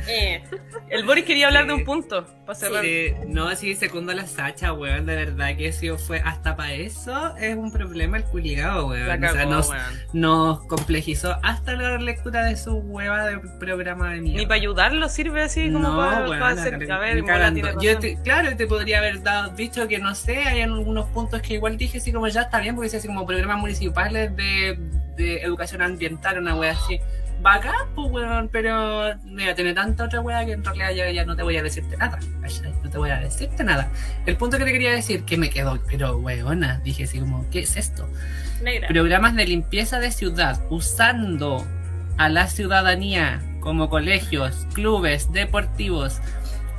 Eh, El Boris quería hablar de un punto para cerrar. Sí, no, sí, segundo a la Sacha, weón, de verdad que si fue hasta para eso es un problema el culiado, weón. La o sea, nos, weón. nos complejizó hasta la lectura de su hueva de programa de mierda. Ni para ayudarlo sirve así como no, para, weón, para la hacer. cagué, A ver, ni Mola cagando. tiene Yo te- claro, te podría haber dado, dicho que no sé, hay algunos puntos que igual dije así como ya está bien, porque decía así como programas municipales de, de educación ambiental, una wea así. Bacán, pues weón, pero mira, tiene tanta otra wea que en realidad ya, ya no te voy a decirte nada. No te voy a decirte nada. El punto que te quería decir, que me quedó, pero weona, dije así como, ¿qué es esto? negra. programas de limpieza de ciudad usando a la ciudadanía como colegios, clubes, deportivos,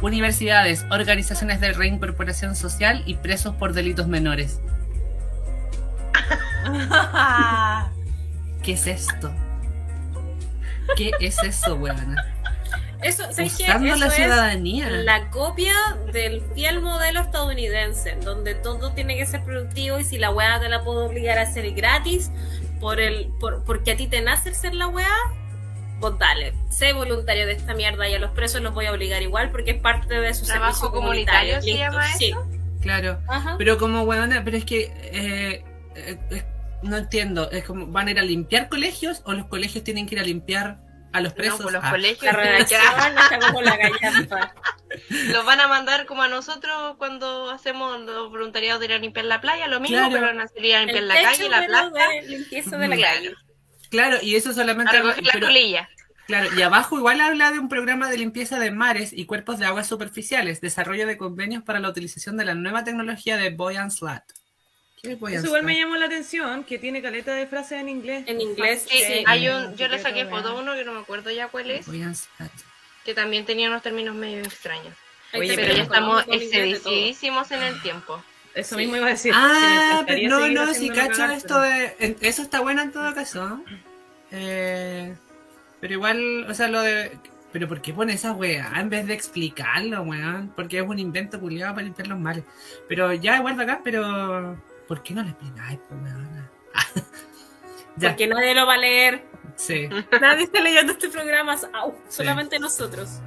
universidades, organizaciones de reincorporación social y presos por delitos menores. ¿Qué es esto? ¿Qué es eso, weona? Eso, ¿sabes qué? Usando Eso la es ciudadanía. la copia del fiel modelo estadounidense, donde todo tiene que ser productivo y si la weá te la puedo obligar a hacer gratis por el, por, porque a ti te nace ser la weá, pues dale, sé voluntario de esta mierda y a los presos los voy a obligar igual porque es parte de su ¿Trabajo servicio comunitario comunitario. se sí. Claro. Ajá. Pero como weona, pero es que eh, eh, no entiendo, es como van a ir a limpiar colegios o los colegios tienen que ir a limpiar a los presos. No, pues los Ah, colegios La tienen que- redacción está como la gallampa. los van a mandar como a nosotros cuando hacemos los voluntariados de ir a limpiar la playa, lo mismo, Claro. pero no sería limpiar El la techo, calle, la plaza, limpieza de la Claro. calle. Claro, y eso a solamente recoger la pero- colilla. Claro, y abajo igual habla de un programa de limpieza de mares y cuerpos de aguas superficiales, desarrollo de convenios para la utilización de la nueva tecnología de Boyan Slat. ¿Qué es Boyan Eso igual me llamó la atención, que tiene caleta de frases en inglés. En inglés, Sí, sí. hay un, yo le saqué foto a uno que no me acuerdo ya cuál es, que también tenía unos términos medio extraños. Oye, Pero ya estamos excedidísimos en el tiempo. Eso Sí. mismo iba a decir. Ah, pero no, no, haciéndolo cacho cagar, esto de... Eso está bueno en todo caso. Eh, pero igual, o sea, lo de... Pero ¿por qué pone esa weá en vez de explicarlo, weón? Porque es un invento culiado para limpiar los males. Pero ya, igual acá, pero... ¿Por qué no le explicáis, pues, weón? Porque nadie lo va a leer. sí. Nadie está leyendo este programa. Au, solamente nosotros.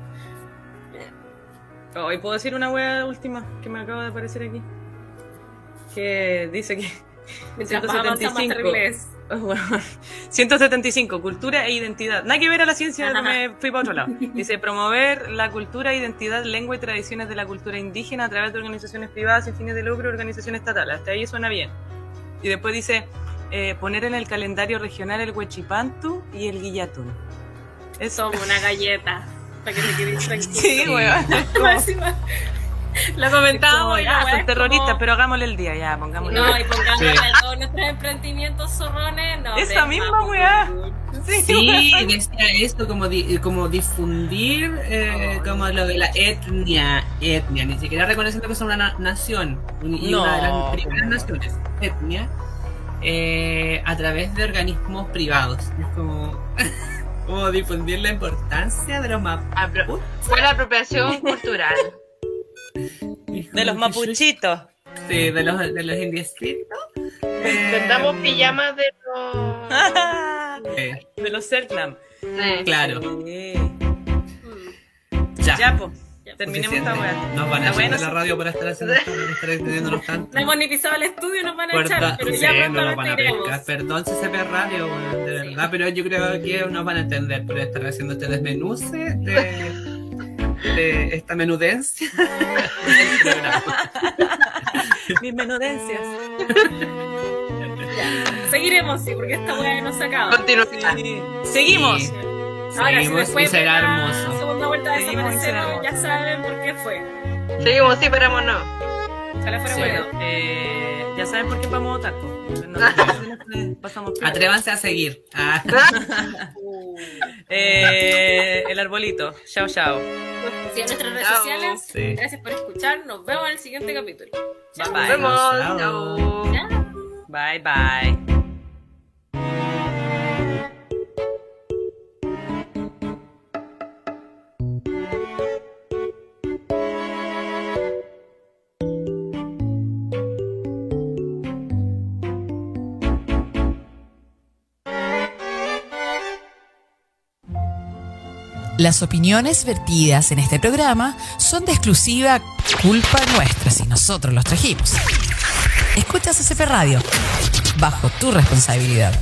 Oh, y puedo decir una wea última que me acaba de aparecer aquí. Que dice que. Mientras más avanza, más 175. terrible es. Oh, bueno. 175, cultura e identidad. Nada que ver a la ciencia, no me fui para otro lado. Dice, promover la cultura, identidad, lengua y tradiciones de la cultura indígena a través de organizaciones privadas sin fines de lucro y organizaciones estatales. Hasta ahí suena bien. Y después dice, eh, poner en el calendario regional el huechipantu y el guillatún. Eso. Somos una galleta. Para que te quedes tranquilo. Sí, weón. Lo comentábamos y Ya, son es terroristas, como- pero hagámosle el día, ya, pongámosle No, y pongámosle Sí. a todos nuestros emprendimientos zorrones. No, Esa misma vamos, weá. weón. Sí, decía esto como, di- como difundir eh, como lo de la etnia, etnia, ni siquiera reconociendo que son una na- nación, y No, una de las pues primeras no. naciones, etnia, eh, a través de organismos privados. Es como, como difundir la importancia de los mapuches. Apro- Fue la apropiación cultural. De los mapuchitos. Sí, de los, de los indiecitos. Intentamos Eh, pijamas de los... De los Selknam. Sí. claro, Sí. Mm. ya. Ya, pues. Terminemos esta weá. Nos van a echar de la radio por estar haciendo esto, por estar extendiéndonos tanto. No hemos ni pisado el estudio, nos van a Puerta- echar, pero sí, ya no nos van a pescar. Perdón, CCP Radio, weón, de verdad, pero yo creo que nos van a entender por estar haciendo este desmenuce de, de esta menudencia. Mis menudencias. Seguiremos, sí, porque esta weá no se acaba. Continúa. Seguimos. Sí, Ahora, si seguimos después y será de hermoso. segunda vuelta será desaparecemos, ya saben por qué fue. Seguimos, sí, pero no. Ojalá fuera Sí. bueno. Eh, ya saben por qué vamos a votar. Pasamos Atrévanse a seguir. Ah, Eh, el arbolito. Chao, chao. Sí, en nuestras redes Chao. sociales. Sí. Gracias por escuchar. Nos vemos en el siguiente capítulo. Bye Nos bye. vemos. Chao. Bye bye. Las opiniones vertidas en este programa son de exclusiva culpa nuestra si nosotros los trajimos. Escuchas CCP Radio, bajo tu responsabilidad.